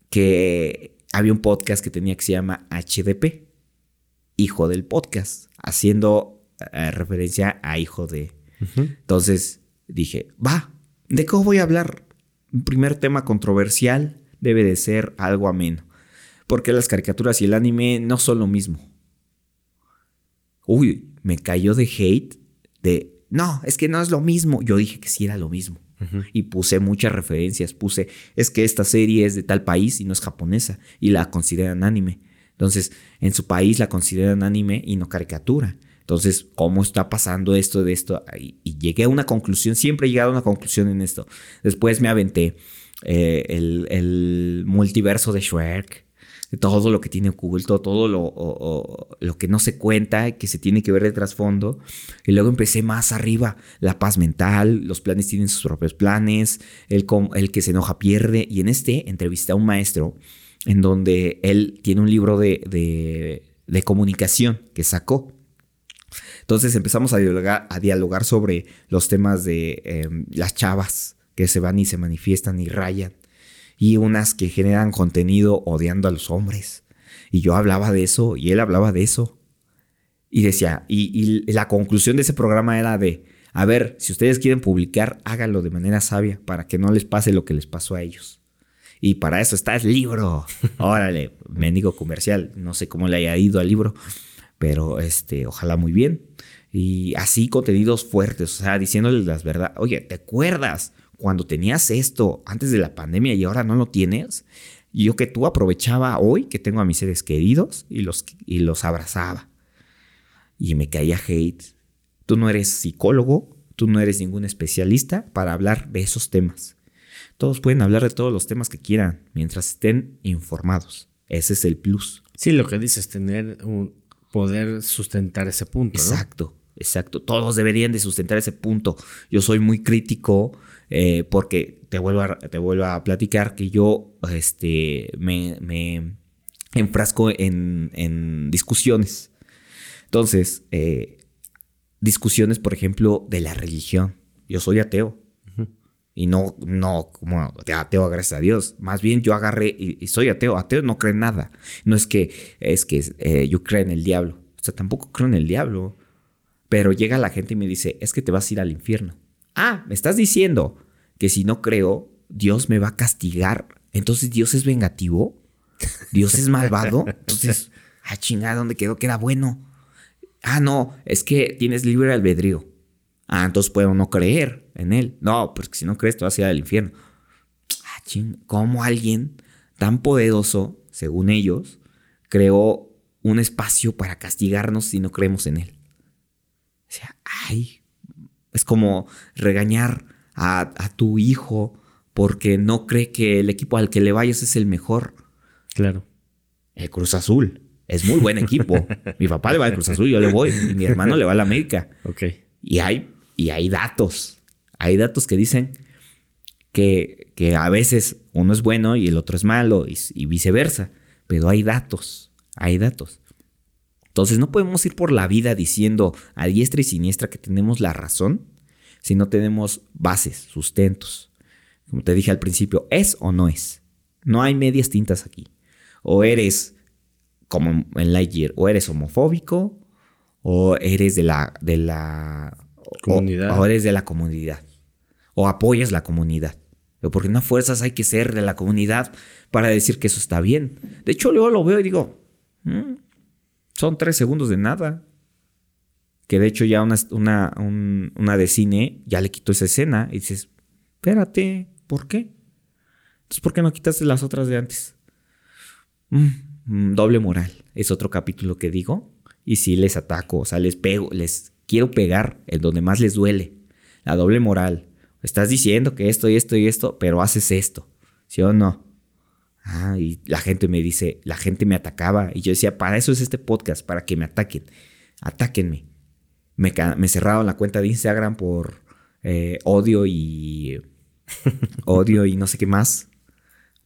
que había un podcast que tenía que se llama HDP, hijo del podcast, haciendo eh, referencia a hijo de. Entonces dije, va, ¿de qué voy a hablar? Un primer tema controversial debe de ser algo ameno, porque las caricaturas y el anime no son lo mismo. Uy, me cayó de hate de, no, es que no es lo mismo. Yo dije que sí era lo mismo. Y puse muchas referencias. Puse, es que esta serie es de tal país y no es japonesa y la consideran anime. Entonces, en su país la consideran anime y no caricatura. Entonces, ¿cómo está pasando esto de esto? Y, llegué a una conclusión, siempre he llegado a una conclusión en esto. Después me aventé eh, el, el, multiverso de Shrek, todo lo que tiene oculto, todo lo, lo que no se cuenta, que se tiene que ver de trasfondo. Y luego empecé más arriba, la paz mental, los planes tienen sus propios planes, el, el que se enoja pierde. Y en este entrevisté a un maestro en donde él tiene un libro de, de, comunicación que sacó. Entonces empezamos a dialogar, a dialogar sobre los temas de em, las chavas que se van y se manifiestan y rayan y unas que generan contenido odiando a los hombres. Y yo hablaba de eso y él hablaba de eso. Y decía, y, la conclusión de ese programa era de, a ver, si ustedes quieren publicar, háganlo de manera sabia para que no les pase lo que les pasó a ellos. Y para eso está el libro. [LAUGHS] Órale, mendigo comercial. No sé cómo le haya ido al libro, pero este, ojalá muy bien. Y así contenidos fuertes, o sea, diciéndoles las verdades. Oye, ¿te acuerdas cuando tenías esto antes de la pandemia y ahora no lo tienes, yo que tú aprovechaba hoy que tengo a mis seres queridos y los, y los abrazaba. Y me caía hate. Tú no eres psicólogo, tú no eres ningún especialista para hablar de esos temas. Todos pueden hablar de todos los temas que quieran mientras estén informados. Ese es el plus. Sí, lo que dices, tener un poder sustentar ese punto. Exacto, exacto. Todos deberían de sustentar ese punto. Yo soy muy crítico eh, porque te vuelvo, a, te vuelvo a platicar que yo este, me, me enfrasco en, discusiones. Entonces, eh, discusiones, por ejemplo, de la religión. Yo soy ateo. Y no, no como ateo, gracias a Dios. Más bien yo agarré y, soy ateo. Ateo no cree en nada. No es que, es que eh, yo creo en el diablo. O sea, tampoco creo en el diablo. Pero llega la gente y me dice, es que te vas a ir al infierno. Ah, me estás diciendo que si no creo, Dios me va a castigar. Entonces Dios es vengativo. Dios es malvado. Entonces, ah, chingada, ¿dónde quedó que era bueno? Ah, no, es que tienes libre albedrío. Ah, entonces puedo no creer en él. No, porque si no crees te vas a ir al infierno. Ah, ching, ¿cómo alguien tan poderoso según ellos, creó un espacio para castigarnos si no creemos en él. O sea, ay, es como regañar a, a tu hijo porque no cree que el equipo al que le vayas es el mejor. Claro. El Cruz Azul es muy buen equipo. [LAUGHS] mi papá le va al Cruz Azul, yo le voy, y mi hermano le va a la América. Ok. Y hay, y hay datos. Hay datos que dicen que, que a veces uno es bueno y el otro es malo y, y viceversa. Pero hay datos. Hay datos. Entonces no podemos ir por la vida diciendo a diestra y siniestra que tenemos la razón si no tenemos bases, sustentos. Como te dije al principio, es o no es. No hay medias tintas aquí. O eres como en Lightyear, o eres homofóbico, o eres de la, de la Comunidad. O, o eres de la comunidad. O apoyas la comunidad. Porque no fuerzas hay que ser de la comunidad para decir que eso está bien. De hecho, luego lo veo y digo, "Mm, son tres segundos de nada. Que de hecho ya una, una, un- una de cine ya le quitó esa escena y dices, espérate, ¿por qué? Entonces, ¿por qué no quitaste las otras de antes? Mm, mm, doble moral. Es otro capítulo que digo. Y sí les ataco, o sea, les pego, les quiero pegar en donde más les duele. La doble moral. Estás diciendo que esto y esto y esto, pero haces esto. ¿Sí o no? Ah, y la gente me dice, la gente me atacaba. Y yo decía, para eso es este podcast, para que me ataquen. Atáquenme. Me, me cerraron la cuenta de Instagram por eh, odio y. [LAUGHS] odio y no sé qué más.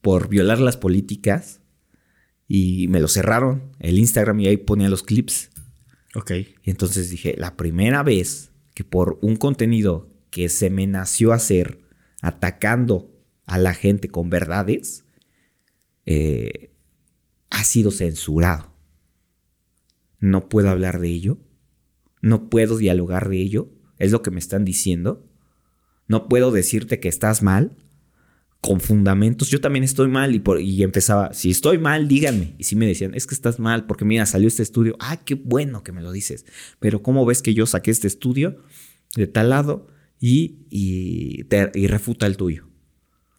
Por violar las políticas. Y me lo cerraron el Instagram y ahí ponía los clips. Ok. Y entonces dije, la primera vez que por un contenido que se me nació hacer, atacando a la gente con verdades, eh, ha sido censurado. No puedo hablar de ello. No puedo dialogar de ello. Es lo que me están diciendo. No puedo decirte que estás mal con fundamentos. Yo también estoy mal y, por- y empezaba, si estoy mal, díganme. Y si me decían, es que estás mal porque mira, salió este estudio. Ah, qué bueno que me lo dices. Pero ¿cómo ves que yo saqué este estudio de tal lado y, y, y refuta el tuyo?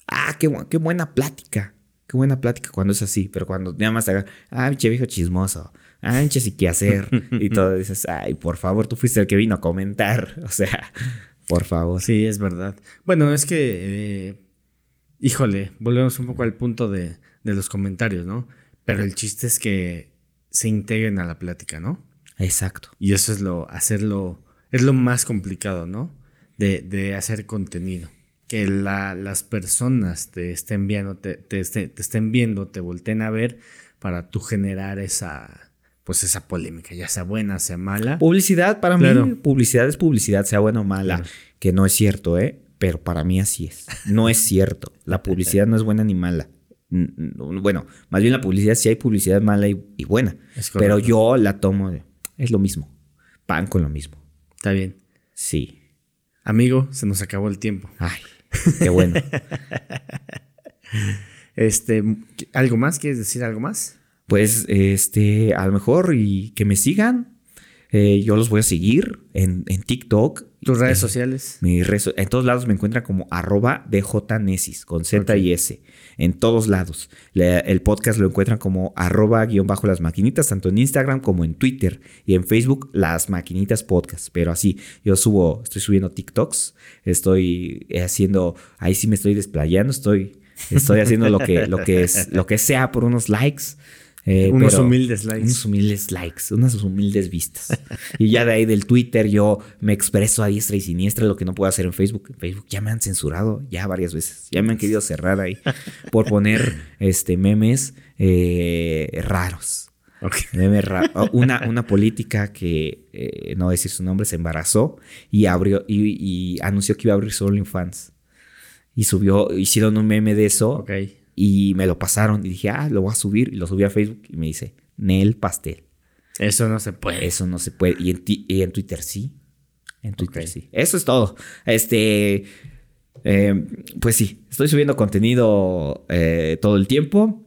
Ah, qué, qué buena plática. Qué buena plática cuando es así. Pero cuando nada más te haga, ah, pinche viejo chismoso. Ah, pinche sí qué hacer. y todo [LAUGHS] dices, ay, por favor, tú fuiste el que vino a comentar. [LAUGHS] O sea, por favor. Sí, es verdad. Bueno, es que, eh, híjole, volvemos un poco al punto de, de los comentarios, ¿no? Pero el chiste es que se integren a la plática, ¿no? Exacto. Y eso es lo, hacerlo, es lo más complicado, ¿no? De, de hacer contenido. Que la- las personas te estén viendo, te, te, esté- te estén viendo, te volteen a ver para tú generar esa, pues esa polémica, ya sea buena, sea mala. Publicidad para Claro. mí, publicidad es publicidad, sea buena o mala. Claro. Que no es cierto, ¿eh? Pero para mí así es. No es cierto. La publicidad no es buena ni mala. Bueno, más bien la publicidad sí hay publicidad mala y, y buena. Pero yo la tomo es lo mismo. Pan con lo mismo. Está bien. Sí. Amigo, se nos acabó el tiempo. Ay, qué bueno. [LAUGHS] Este, ¿algo más? ¿Quieres decir algo más? Pues, este, a lo mejor y que me sigan. Eh, yo los voy a seguir en, en TikTok. Tus redes Eh, sociales. Mis redes- en todos lados me encuentran como arroba djnesis con Z y S. En todos lados. Le- el podcast lo encuentran como arroba guion bajo las maquinitas, tanto en Instagram como en Twitter. Y en Facebook, las maquinitas podcast. Pero así, yo subo, estoy subiendo TikToks. Estoy eh, haciendo, ahí sí me estoy desplayando. Estoy, estoy haciendo lo que, lo que es, lo que sea por unos likes. Eh, Unos pero- humildes likes. Unos humildes likes, unas humildes vistas. [LAUGHS] y ya de ahí del Twitter yo me expreso a diestra y siniestra lo que no puedo hacer en Facebook. En Facebook ya me han censurado ya varias veces. Ya me han querido cerrar ahí [LAUGHS] por poner este memes eh, raros. Ok. Memes ra- [LAUGHS] oh, una, una política que, eh, no voy a decir su nombre, se embarazó y abrió y, y anunció que iba a abrir solo fans. Y subió, hicieron un meme de eso Ok. Y me lo pasaron y dije, ah, lo voy a subir. Y lo subí a Facebook y me dice, Nel Pastel. Eso no se puede. Eso no se puede. Y en, ti- y en Twitter sí. En Twitter sí. Eso es todo. Este. eh, pues sí, estoy subiendo contenido eh, todo el tiempo.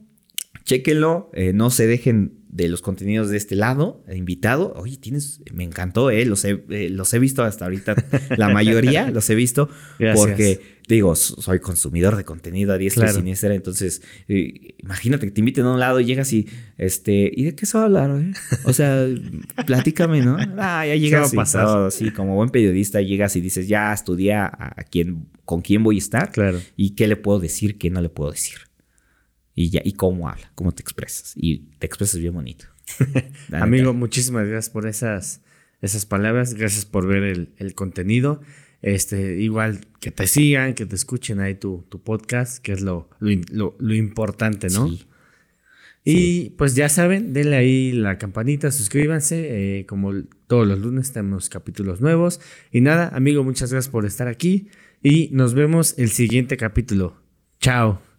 Chéquenlo. eh, no se dejen de los contenidos de este lado, invitado. Oye, tienes, me encantó, ¿eh? Los he, eh, los he visto hasta ahorita, la mayoría [LAUGHS] los he visto, porque digo, soy consumidor de contenido a diestra y siniestra, entonces eh, imagínate que te inviten a un lado y llegas y, este, ¿y de qué se va a hablar? Eh? O sea, [LAUGHS] platícame, ¿no? Ah, ya llegas y como buen periodista llegas y dices, ya estudié a, quién, con quién voy a estar claro. y qué le puedo decir, qué no le puedo decir. Y ya, y cómo habla, cómo te expresas. Y te expresas bien bonito. [LAUGHS] Amigo, muchísimas gracias por esas, esas palabras. Gracias por ver el, el contenido. Este, igual que te sigan, que te escuchen ahí tu, tu podcast, que es lo, lo, lo importante, ¿no? Sí. Y pues ya saben, denle ahí la campanita, suscríbanse. Eh, como todos los lunes tenemos capítulos nuevos. Y nada, amigo, muchas gracias por estar aquí. Y nos vemos el siguiente capítulo. Chao.